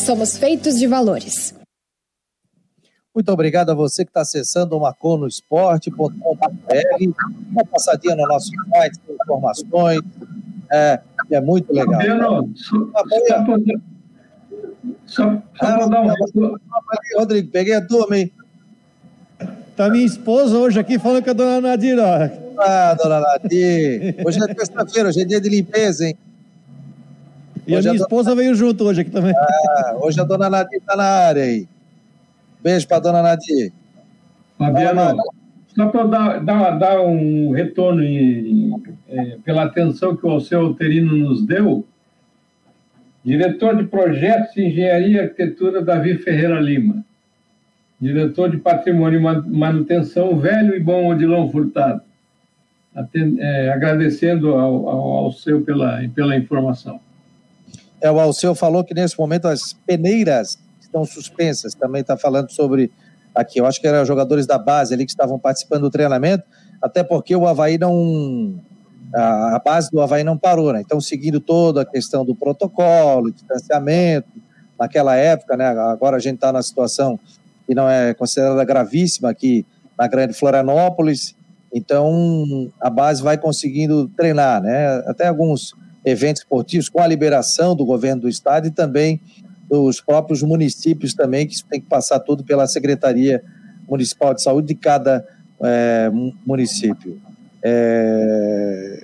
somos feitos de valores. Muito obrigado a você que está acessando o maconosport.com.br. Uma passadinha no nosso site, com informações. É, é muito legal. Fabiano, tá só, só, só dar um... Rodrigo, peguei a turma, hein? Tá minha esposa hoje aqui falando com a dona Nadir, ó. Ah, dona Nadir. Hoje é terça-feira, hoje é dia de limpeza, hein? E hoje a minha a esposa dona... veio junto hoje aqui também. Ah, hoje a dona Nadir está na área aí. Beijo para dona Nadir. Fabiano, só para dar, dar, dar, um retorno em, é, pela atenção que o Alceu Alterino nos deu, diretor de projetos de engenharia e arquitetura, Davi Ferreira Lima. Diretor de patrimônio e manutenção, velho e bom Odilon Furtado. Atend, é, agradecendo ao, ao Alceu pela, pela informação. É, o Alceu falou que nesse momento as peneiras estão suspensas. Também está falando sobre aqui. Eu acho que eram jogadores da base ali que estavam participando do treinamento, até porque o Havaí não. A, a base do Havaí não parou, né? Então, seguindo toda a questão do protocolo, distanciamento, naquela época, né? Agora a gente está na situação que não é considerada gravíssima aqui na Grande Florianópolis. Então, a base vai conseguindo treinar, né? Até alguns eventos esportivos com a liberação do governo do estado e também dos próprios municípios também, que isso tem que passar tudo pela Secretaria Municipal de Saúde de cada é, município. É,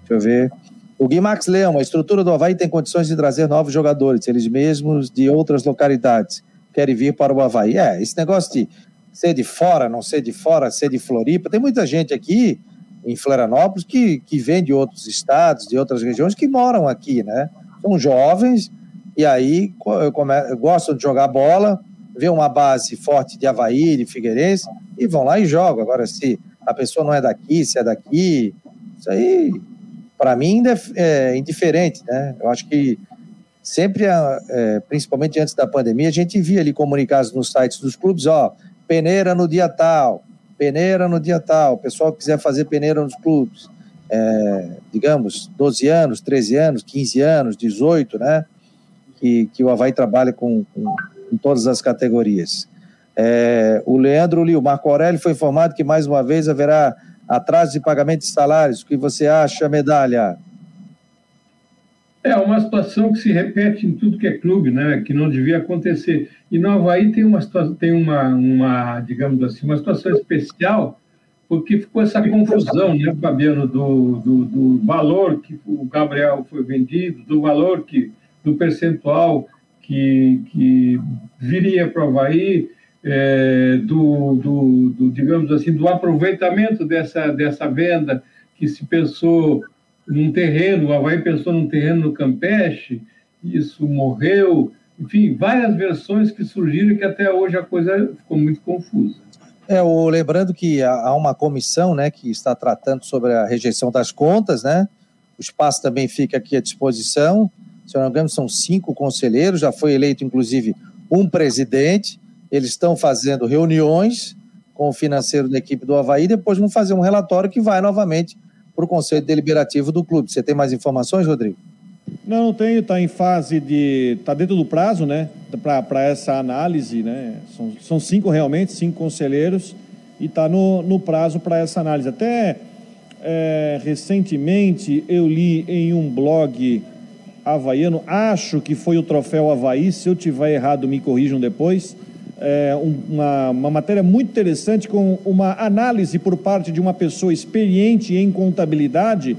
deixa eu ver. O Guimax Leão, a estrutura do Havaí tem condições de trazer novos jogadores, eles mesmos de outras localidades querem vir para o Havaí. É, esse negócio de ser de fora, não ser de fora, ser de Floripa, tem muita gente aqui em Florianópolis que, que vem de outros estados, de outras regiões, que moram aqui, né? São jovens, e aí gostam de jogar bola, vê uma base forte de Havaí, de Figueirense, e vão lá e jogam. Agora, se a pessoa não é daqui, se é daqui, isso aí, para mim, é indiferente, né? Eu acho que sempre, é, principalmente antes da pandemia, a gente via ali comunicados nos sites dos clubes, ó, peneira no dia tal, peneira no dia tal, o pessoal quiser fazer peneira nos clubes, é, digamos, 12 anos, 13 anos, 15 anos, 18, né? que, que o Havaí trabalha com, com, com todas as categorias. É, o Leandro Li, o Marco Aurélio foi informado que mais uma vez haverá atraso de pagamento de salários. O que você acha, medalha? É uma situação que se repete em tudo que é clube, né? Que não devia acontecer. E no Havaí tem uma situação, tem uma, uma, digamos assim, uma situação especial, porque ficou essa confusão, né, Fabiano, do, do, do valor que o Gabriel foi vendido, do valor que, do percentual que, que viria para o Havaí, é, do, do, do, digamos assim, do aproveitamento dessa, dessa venda que se pensou num terreno, o Havaí pensou num terreno no Campeche, isso morreu, enfim, várias versões que surgiram que até hoje a coisa ficou muito confusa. É, o, lembrando que há uma comissão né, que está tratando sobre a rejeição das contas, né? O espaço também fica aqui à disposição. Se eu não me engano, são cinco conselheiros, já foi eleito, inclusive, um presidente. Eles estão fazendo reuniões com o financeiro da equipe do Havaí, depois vão fazer um relatório que vai novamente para o Conselho Deliberativo do clube. Você tem mais informações, Rodrigo? Não, não tenho, está em fase de. Está dentro do prazo, né? Para essa análise, né? São, são cinco realmente, cinco conselheiros, e está no, no prazo para essa análise. Até é, recentemente eu li em um blog havaiano, acho que foi o troféu Havaí, se eu tiver errado, me corrijam depois é, uma, uma matéria muito interessante com uma análise por parte de uma pessoa experiente em contabilidade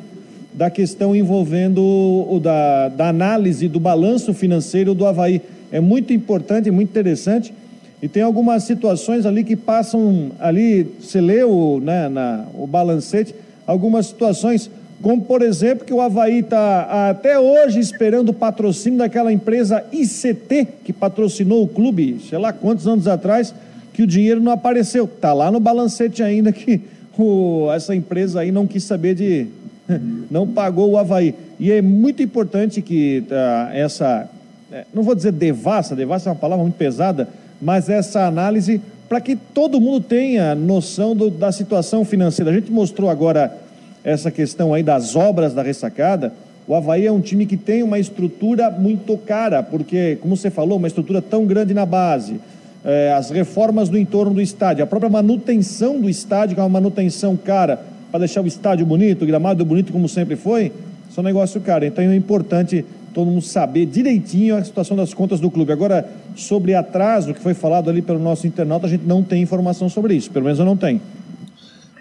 da questão envolvendo o da, da análise do balanço financeiro do Havaí. É muito importante, muito interessante. E tem algumas situações ali que passam ali, você o, né, na, o balancete, algumas situações como por exemplo que o Havaí está até hoje esperando o patrocínio daquela empresa ICT, que patrocinou o clube, sei lá quantos anos atrás, que o dinheiro não apareceu. Está lá no balancete ainda que o, essa empresa aí não quis saber de. não pagou o Havaí. E é muito importante que uh, essa. É, não vou dizer devassa, devassa é uma palavra muito pesada, mas essa análise para que todo mundo tenha noção do, da situação financeira. A gente mostrou agora essa questão aí das obras da ressacada, o Havaí é um time que tem uma estrutura muito cara, porque, como você falou, uma estrutura tão grande na base, é, as reformas do entorno do estádio, a própria manutenção do estádio, que é uma manutenção cara, para deixar o estádio bonito, o gramado bonito como sempre foi, isso é um negócio caro. Então é importante todo mundo saber direitinho a situação das contas do clube. Agora, sobre atraso, que foi falado ali pelo nosso internauta, a gente não tem informação sobre isso, pelo menos eu não tenho.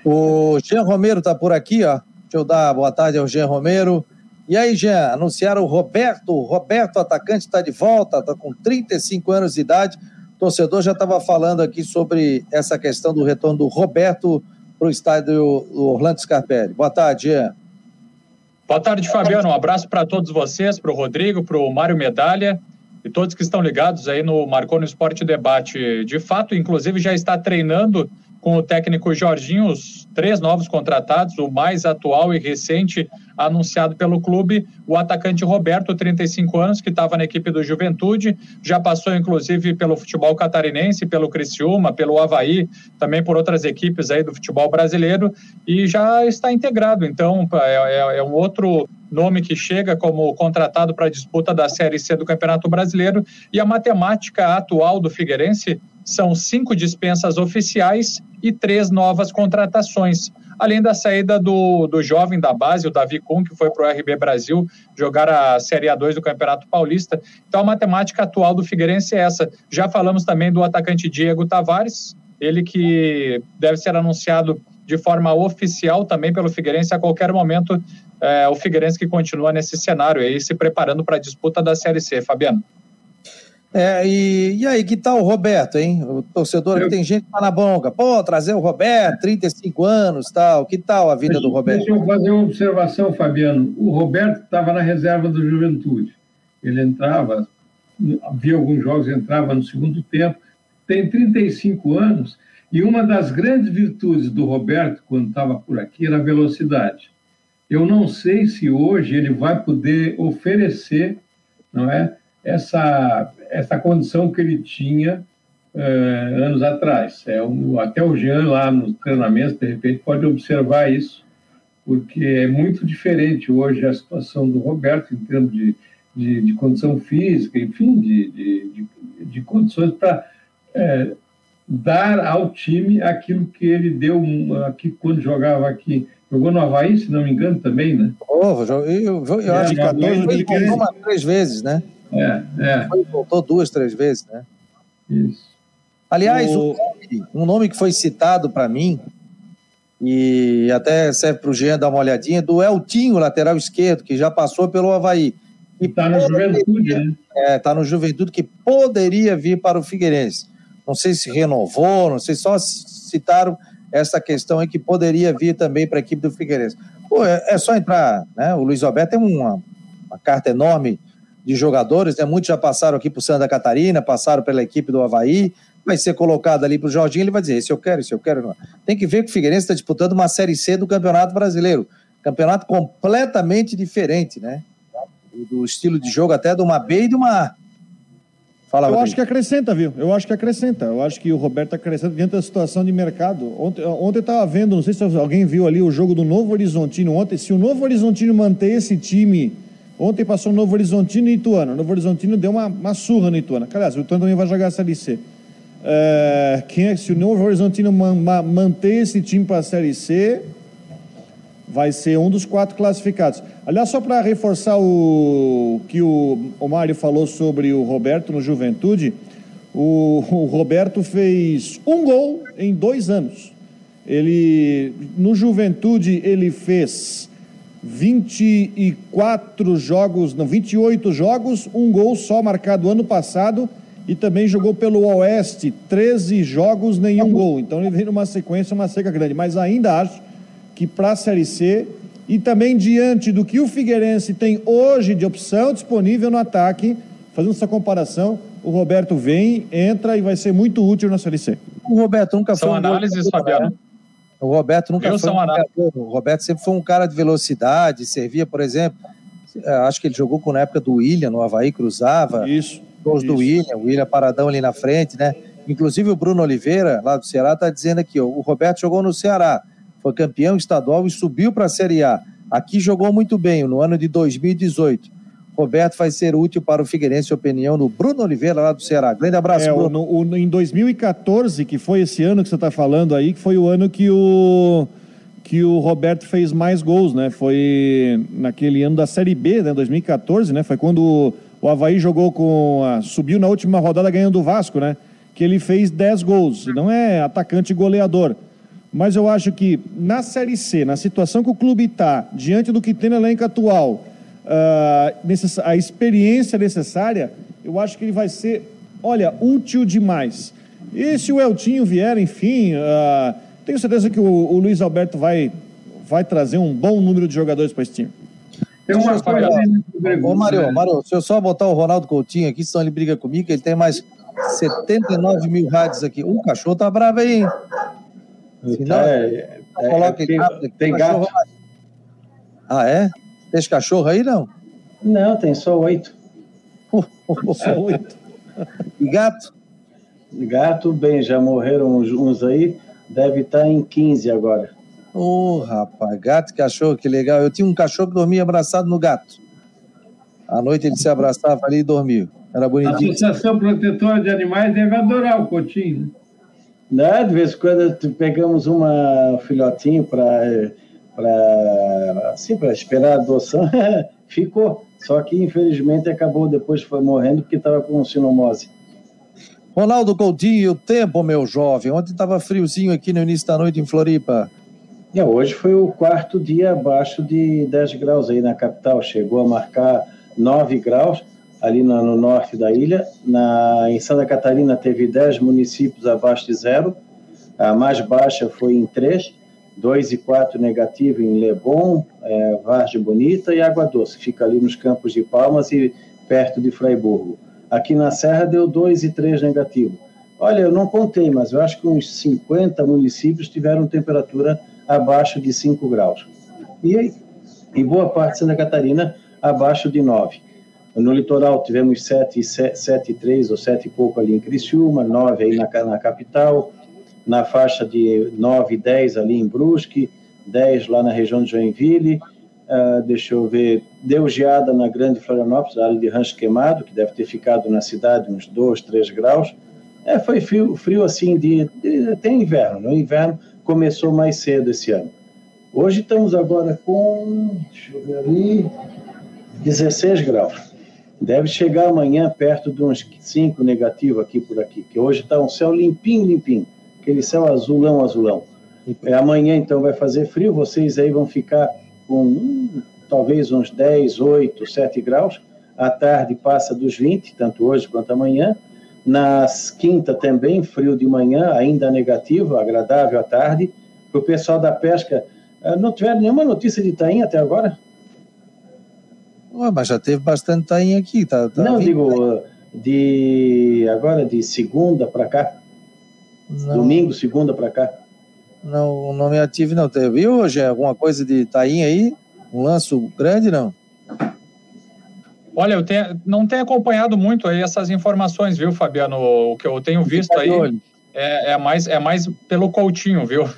O Jean Romero está por aqui, ó. Deixa eu dar boa tarde ao Jean Romero. E aí, Jean, anunciaram o Roberto. Roberto, atacante, está de volta, está com 35 anos de idade. O torcedor já estava falando aqui sobre essa questão do retorno do Roberto para o estádio Orlando Scarpelli. Boa tarde, Jean. Boa tarde, Fabiano. Um abraço para todos vocês, para o Rodrigo, para o Mário Medalha e todos que estão ligados aí no Marcou no Esporte Debate. De fato, inclusive, já está treinando com o técnico Jorginho, três novos contratados, o mais atual e recente anunciado pelo clube, o atacante Roberto, 35 anos, que estava na equipe do Juventude, já passou inclusive pelo futebol catarinense, pelo Criciúma, pelo Havaí, também por outras equipes aí do futebol brasileiro e já está integrado. Então, é, é, é um outro nome que chega como contratado para a disputa da Série C do Campeonato Brasileiro e a matemática atual do Figueirense são cinco dispensas oficiais e três novas contratações, além da saída do, do jovem da base, o Davi Kuhn, que foi para o RB Brasil jogar a Série A2 do Campeonato Paulista. Então a matemática atual do Figueirense é essa. Já falamos também do atacante Diego Tavares, ele que deve ser anunciado de forma oficial também pelo Figueirense a qualquer momento. É, o Figueirense que continua nesse cenário aí, se preparando para a disputa da Série C, Fabiano. É, e, e aí, que tal o Roberto, hein? O torcedor eu... que tem gente lá na bonga. Pô, trazer o Roberto, 35 anos tal. Que tal a vida do Roberto? Deixa eu fazer uma observação, Fabiano. O Roberto estava na reserva do Juventude. Ele entrava, havia alguns jogos, entrava no segundo tempo. Tem 35 anos e uma das grandes virtudes do Roberto, quando estava por aqui, era a velocidade. Eu não sei se hoje ele vai poder oferecer, não é? Essa, essa condição que ele tinha eh, anos atrás. É um, até o Jean, lá nos treinamentos, de repente, pode observar isso, porque é muito diferente hoje a situação do Roberto em termos de, de, de condição física, enfim, de, de, de condições para é, dar ao time aquilo que ele deu aqui quando jogava aqui. Jogou no Havaí, se não me engano, também, né? Oh, eu, eu, eu, é, acho que 14 ele três vezes, né? É, é. Foi, voltou duas, três vezes, né? Isso. Aliás, o... um nome que foi citado para mim, e até serve para o Jean dar uma olhadinha, do Eltinho, lateral esquerdo, que já passou pelo Havaí. Está no Juventude, né? É, está no Juventude, que poderia vir para o Figueirense. Não sei se renovou, não sei, só citaram essa questão aí que poderia vir também para a equipe do Figueirense. Pô, é, é, só entrar, né? O Luiz Alberto tem uma, uma carta enorme de jogadores, né? Muitos já passaram aqui para o Santa Catarina, passaram pela equipe do Havaí, vai ser colocado ali para o Jorginho, ele vai dizer, esse eu quero, esse eu quero. Tem que ver que o Figueirense está disputando uma Série C do Campeonato Brasileiro. Campeonato completamente diferente, né? do estilo de jogo até de uma B e de uma A. Fala, eu acho que acrescenta, viu? Eu acho que acrescenta. Eu acho que o Roberto acrescenta dentro da situação de mercado. Ontem, ontem eu estava vendo, não sei se alguém viu ali o jogo do Novo Horizontino ontem. Se o Novo Horizontino manter esse time. Ontem passou o Novo Horizontino e Ituano. O Novo Horizontino deu uma, uma surra no Ituano. Aliás, o Ituano também vai jogar a Série C. É, quem é, se o Novo Horizontino man, man, manter esse time para a Série C, vai ser um dos quatro classificados. Aliás, só para reforçar o que o, o Mário falou sobre o Roberto no Juventude, o, o, Roberto fez um gol em dois anos. Ele no Juventude ele fez 24 jogos, não, 28 jogos, um gol só marcado ano passado e também jogou pelo Oeste 13 jogos, nenhum gol. Então ele vem numa sequência, uma seca grande, mas ainda acho que para a Série C e também diante do que o Figueirense tem hoje de opção disponível no ataque, fazendo essa comparação, o Roberto vem, entra e vai ser muito útil na Série C. O Roberto nunca São foi um análises, Fabiano. Né? O Roberto nunca Eu foi um O Roberto sempre foi um cara de velocidade, servia, por exemplo, eh, acho que ele jogou com na época do William, no Havaí, cruzava. Isso. Gols do William, o William paradão ali na frente, né? Inclusive o Bruno Oliveira, lá do Ceará, está dizendo aqui, ó, o Roberto jogou no Ceará foi campeão estadual e subiu para a Série A. Aqui jogou muito bem no ano de 2018. Roberto vai ser útil para o Figueirense, opinião do Bruno Oliveira, lá do Ceará. Grande abraço, é, Bruno. O, o, em 2014, que foi esse ano que você está falando aí, que foi o ano que o, que o Roberto fez mais gols, né? Foi naquele ano da Série B, né? 2014, né? Foi quando o, Havaí jogou com. A, subiu na última rodada ganhando o Vasco, né? Que ele fez 10 gols. Não é atacante goleador mas eu acho que na Série C, na situação que o clube está, diante do que tem no elenco atual, uh, a experiência necessária, eu acho que ele vai ser, olha, útil demais. E se o Eltinho vier, enfim, uh, tenho certeza que o, o, Luiz Alberto vai, vai trazer um bom número de jogadores para esse time. Tem uma coisa. Ô, Mário, Mário, se eu só botar o Ronaldo Coutinho aqui, senão ele briga comigo, ele tem mais 79 mil rádios aqui. O cachorro tá bravo aí, hein? Senão, é, é, coloca é, tem, rápido, tem gato. Ah, é? Tem cachorro aí, não? Não, tem só oito. só oito. E gato? Gato, bem, já morreram uns, uns aí, deve estar tá em 15 agora. Ô, oh, rapaz, gato e cachorro, que legal. Eu tinha um cachorro que dormia abraçado no gato. À noite ele se abraçava ali e dormia. Era bonitinho. A Associação Protetora de Animais deve adorar o Coutinho, né? Né? De vez em quando pegamos uma filhotinho para assim, para esperar a adoção, ficou. Só que infelizmente acabou depois foi morrendo porque estava com sinomose. Ronaldo Coutinho, o tempo, meu jovem. Ontem estava friozinho aqui no início da noite em Floripa. É, hoje foi o quarto dia abaixo de 10 graus aí na capital. Chegou a marcar 9 graus ali no, no, norte da ilha. Na, em Santa Catarina teve 10 municípios abaixo de zero, a mais baixa foi em 3, 2 e 4 negativo em Lebon, é, Vargem Bonita e Água Doce, que fica ali nos Campos de Palmas e perto de Fraiburgo. Aqui na Serra deu 2 e 3 negativo. Olha, eu não contei, mas eu acho que uns 50 municípios tiveram temperatura abaixo de 5 graus. E em boa parte de Santa Catarina, abaixo de 9. No litoral tivemos 7, 7, 3 ou 7 e pouco ali em Criciúma, 9 aí na, na capital, na faixa de 9 e 10 ali em Brusque, 10 lá na região de Joinville, Uh, deixa eu ver, deu geada na Grande Florianópolis, área de Rancho Queimado, que deve ter ficado na cidade uns 2, 3 graus. É, foi frio, frio assim, de, de, até inverno. No né? inverno começou mais cedo esse ano. Hoje estamos agora com, deixa eu ver ali, 16 graus. Deve chegar amanhã perto de uns 5 negativo aqui por aqui, que hoje está um céu limpinho, limpinho. Aquele céu azulão, azulão. É, amanhã então vai fazer frio, vocês aí vão ficar com hum, talvez uns 10, 8, 7 graus. À tarde passa dos 20, tanto hoje quanto amanhã. Nas quinta também, frio de manhã, ainda negativo, agradável à tarde. Para o pessoal da pesca, eh, não tiveram nenhuma notícia de tainha até agora? Ué, mas já teve bastante tainha aqui, tá? tá não, digo, de agora de segunda para cá. Não. Domingo, segunda para cá. Não, não me ative não. Teve viu hoje alguma coisa de tainha aí? Um lanço grande, não? Olha, eu tenho, não tenho acompanhado muito aí essas informações, viu, Fabiano? O que eu tenho visto aí é, é, mais, é mais pelo Coutinho, viu?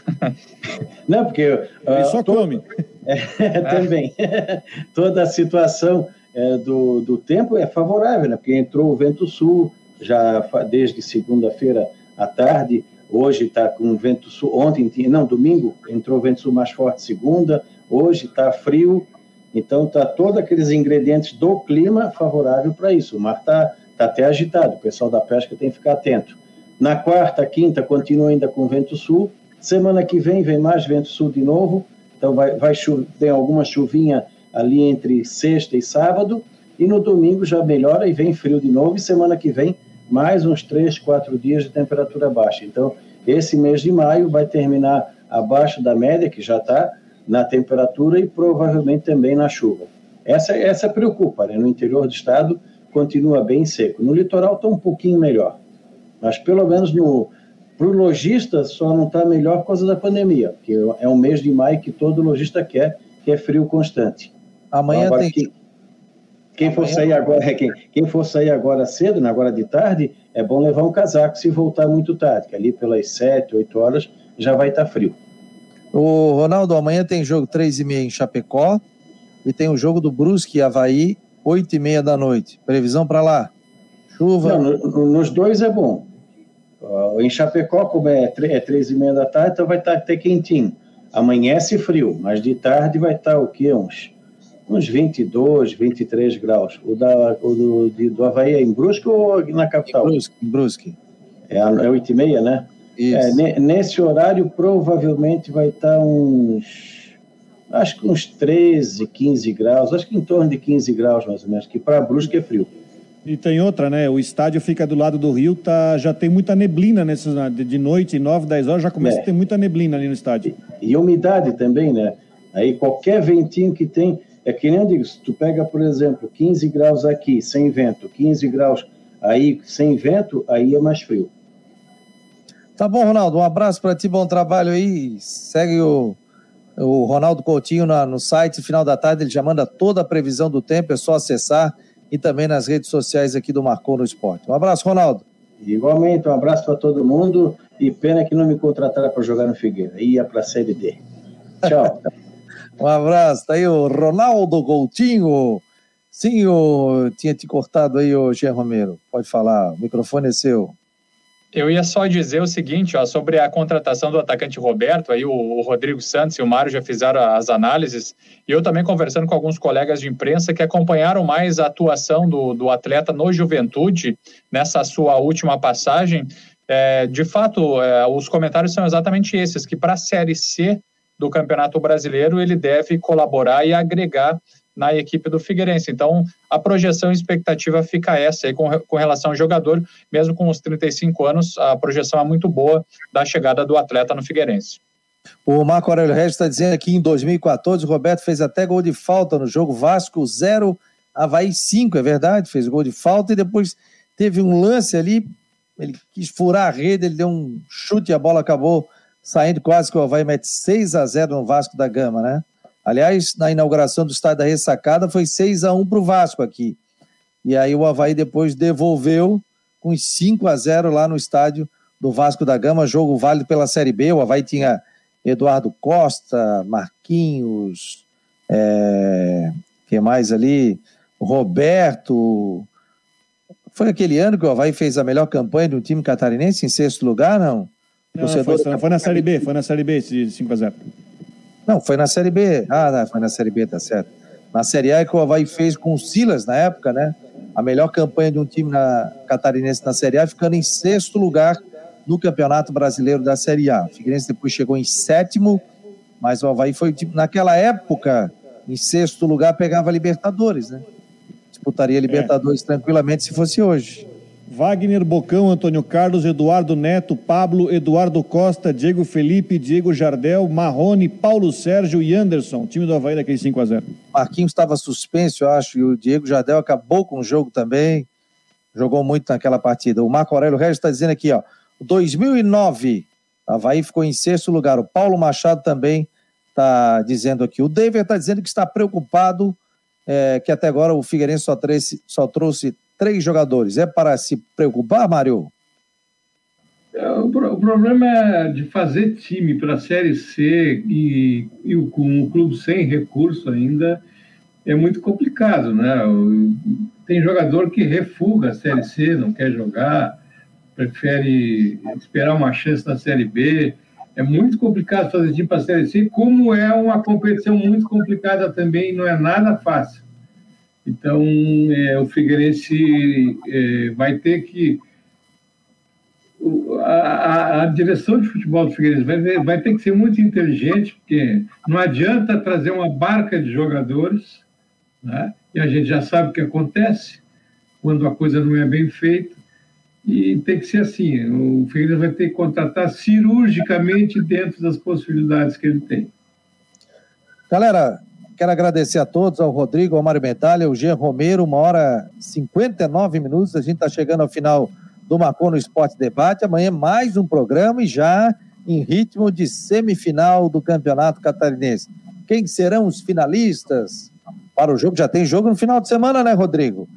Não, porque... Uh, Ele só todo, come. É, também. Toda a situação é, do, do tempo é favorável, né? Porque entrou o vento sul já desde segunda-feira à tarde, hoje está com vento sul, ontem, não, domingo, entrou vento sul mais forte segunda, hoje está frio, então está todos aqueles ingredientes do clima favorável para isso. O mar está tá até agitado, o pessoal da pesca tem que ficar atento. Na quarta, quinta, continua ainda com vento sul. Semana que vem vem mais vento sul de novo. Então vai, vai tem alguma chuvinha ali entre sexta e sábado. E no domingo já melhora e vem frio de novo. E semana que vem mais uns três, quatro dias de temperatura baixa. Então esse mês de maio vai terminar abaixo da média, que já está, na temperatura e provavelmente também na chuva. Essa, essa preocupa, né? No interior do estado continua bem seco. No litoral está um pouquinho melhor, mas pelo menos no para o lojista só não está melhor por causa da pandemia, porque é um mês de maio que todo lojista quer, que é frio constante. Amanhã então, tem quem, quem for sair agora, quem, quem for sair agora cedo, na agora de tarde, é bom levar um casaco se voltar muito tarde, que ali pelas 7, 8 horas já vai estar tá frio. O Ronaldo, amanhã tem jogo 3 e meia em Chapecó e tem o jogo do Brusque e Havaí, 8 e meia da noite. Previsão para lá? Chuva? Não, no, nos dois é bom. Uh, em Chapecó, como é, é 3 e meia da tarde, então vai estar tá até quentinho. Amanhece frio, mas de tarde vai estar tá, o quê? Uns, uns 22, 23 graus. O, da, o do, de, do Havaí é em Brusque ou na capital? Em Brusque. Em Brusque. É, é 8 e meia, né? É, nesse horário, provavelmente vai estar uns. Acho que uns 13, 15 graus, acho que em torno de 15 graus mais ou menos, que para Brusque é frio. E tem outra, né? O estádio fica do lado do rio, tá, já tem muita neblina nesses, de noite, 9, 10 horas, já começa é. a ter muita neblina ali no estádio. E, e, umidade também, né? Aí qualquer ventinho que tem, é que nem eu digo, se tu pega, por exemplo, 15 graus aqui, sem vento, 15 graus aí, sem vento, aí é mais frio. Tá bom, Ronaldo. Um abraço para ti, bom trabalho aí. Segue o, o Ronaldo Coutinho na, no site, final da tarde, ele já manda toda a previsão do tempo, é só acessar e também nas redes sociais aqui do Marcou no Esporte. Um abraço, Ronaldo. Igualmente, um abraço para todo mundo e pena que não me contrataram para jogar no Figueira, ia para a Série D. Tchau. um abraço, tá aí o Ronaldo Coutinho. Sim, eu tinha te cortado aí, o Gê Romero. Pode falar, o microfone é seu. Eu ia só dizer o seguinte, ó, sobre a contratação do atacante Roberto, aí o, o, Rodrigo Santos e o Mário já fizeram as análises, e eu também conversando com alguns colegas de imprensa que acompanharam mais a atuação do, do atleta no Juventude, nessa sua última passagem, é, de fato, é, os comentários são exatamente esses, que para a Série C do Campeonato Brasileiro ele deve colaborar e agregar na equipe do Figueirense. Então, a projeção e expectativa fica essa aí com, com relação ao jogador, mesmo com os 35 anos, a projeção é muito boa da chegada do atleta no Figueirense. O Marco Aurélio Regis está dizendo aqui em 2014, o Roberto fez até gol de falta no jogo Vasco 0, Havaí 5, é verdade, fez gol de falta e depois teve um lance ali, ele quis furar a rede, ele deu um chute e a bola acabou saindo quase que o Havaí mete 6 a 0 no Vasco da Gama, né? Aliás, na inauguração do estádio da Ressacada foi 6 a 1 para o Vasco aqui. E aí o Havaí depois devolveu com 5 a 0 lá no estádio do Vasco da Gama, jogo válido pela Série B. O Havaí tinha Eduardo Costa, Marquinhos, É, quem mais ali? Roberto. Foi aquele ano que o Havaí fez a melhor campanha de um time catarinense em sexto lugar, não? Não, foi, foi, na Série B, foi na Série B esse 5x0. Não, foi na Série B. Ah, não, foi na Série B, tá certo. Na Série A é que o Havaí fez com o Silas na época, né? A melhor campanha de um time na, catarinense na Série A, ficando em sexto lugar no Campeonato Brasileiro da Série A. O Figueirense depois chegou em sétimo, mas o Havaí foi, tipo, naquela época, em sexto lugar, pegava Libertadores, né? Disputaria Libertadores é. tranquilamente se fosse hoje. Wagner Bocão, Antônio Carlos, Eduardo Neto, Pablo, Eduardo Costa, Diego Felipe, Diego Jardel, Marrone, Paulo Sérgio e Anderson. Time do Havaí daquele 5 a 0 Marquinhos estava suspenso, eu acho, e o Diego Jardel acabou com o jogo também. Jogou muito naquela partida. O Marco Aurélio Regis está dizendo aqui, ó. 2009, Havaí ficou em sexto lugar. O Paulo Machado também está dizendo aqui. O David está dizendo que está preocupado é, que até agora o Figueirense só, só trouxe três jogadores. É para se preocupar, Mário? É, o, problema é de fazer time para a Série C e, e com o clube sem recurso ainda é muito complicado, né? Tem jogador que refuga a Série C, não quer jogar, prefere esperar uma chance na Série B. É muito complicado fazer time para a Série C, como é uma competição muito complicada também, não é nada fácil. Então, é, o Figueirense é, vai ter que. A, a, a, direção de futebol do Figueirense vai, vai ter que ser muito inteligente, porque não adianta trazer uma barca de jogadores, né? e a gente já sabe o que acontece quando a coisa não é bem feita. E tem que ser assim: o Figueirense vai ter que contratar cirurgicamente dentro das possibilidades que ele tem. Galera, Quero agradecer a todos, ao Rodrigo, ao Mário Medalha, ao Jean Romero, uma hora e 59 minutos. A gente está chegando ao final do Marcou no Esporte Debate. Amanhã mais um programa e já em ritmo de semifinal do Campeonato Catarinense. Quem serão os finalistas para o jogo? Já tem jogo no final de semana, né, Rodrigo?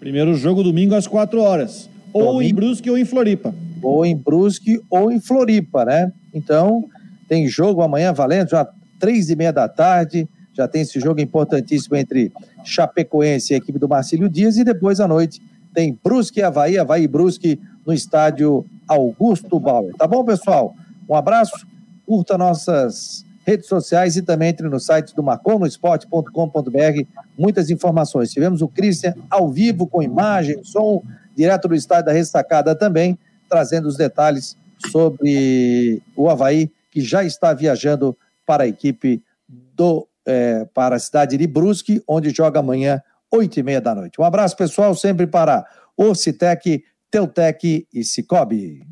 Primeiro jogo domingo às 4 horas. Ou domingo. em Brusque ou em Floripa. Ou em Brusque ou em Floripa, né? Então, tem jogo amanhã valendo, já três e meia da tarde já tem esse jogo importantíssimo entre Chapecoense e a equipe do Marcílio Dias, e depois à noite tem Brusque e Havaí, Havaí e Brusque no estádio Augusto Bauer. Tá bom, pessoal? Um abraço, curta nossas redes sociais e também entre no site do marconosport.com.br, muitas informações. Tivemos o Christian ao vivo, com imagem, som, direto do estádio da Restacada também, trazendo os detalhes sobre o Havaí, que já está viajando para a equipe do é, para a cidade de Brusque, onde joga amanhã, oito e meia da noite. Um abraço, pessoal, sempre para Ocitec, Teutec e Cicobi.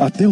Até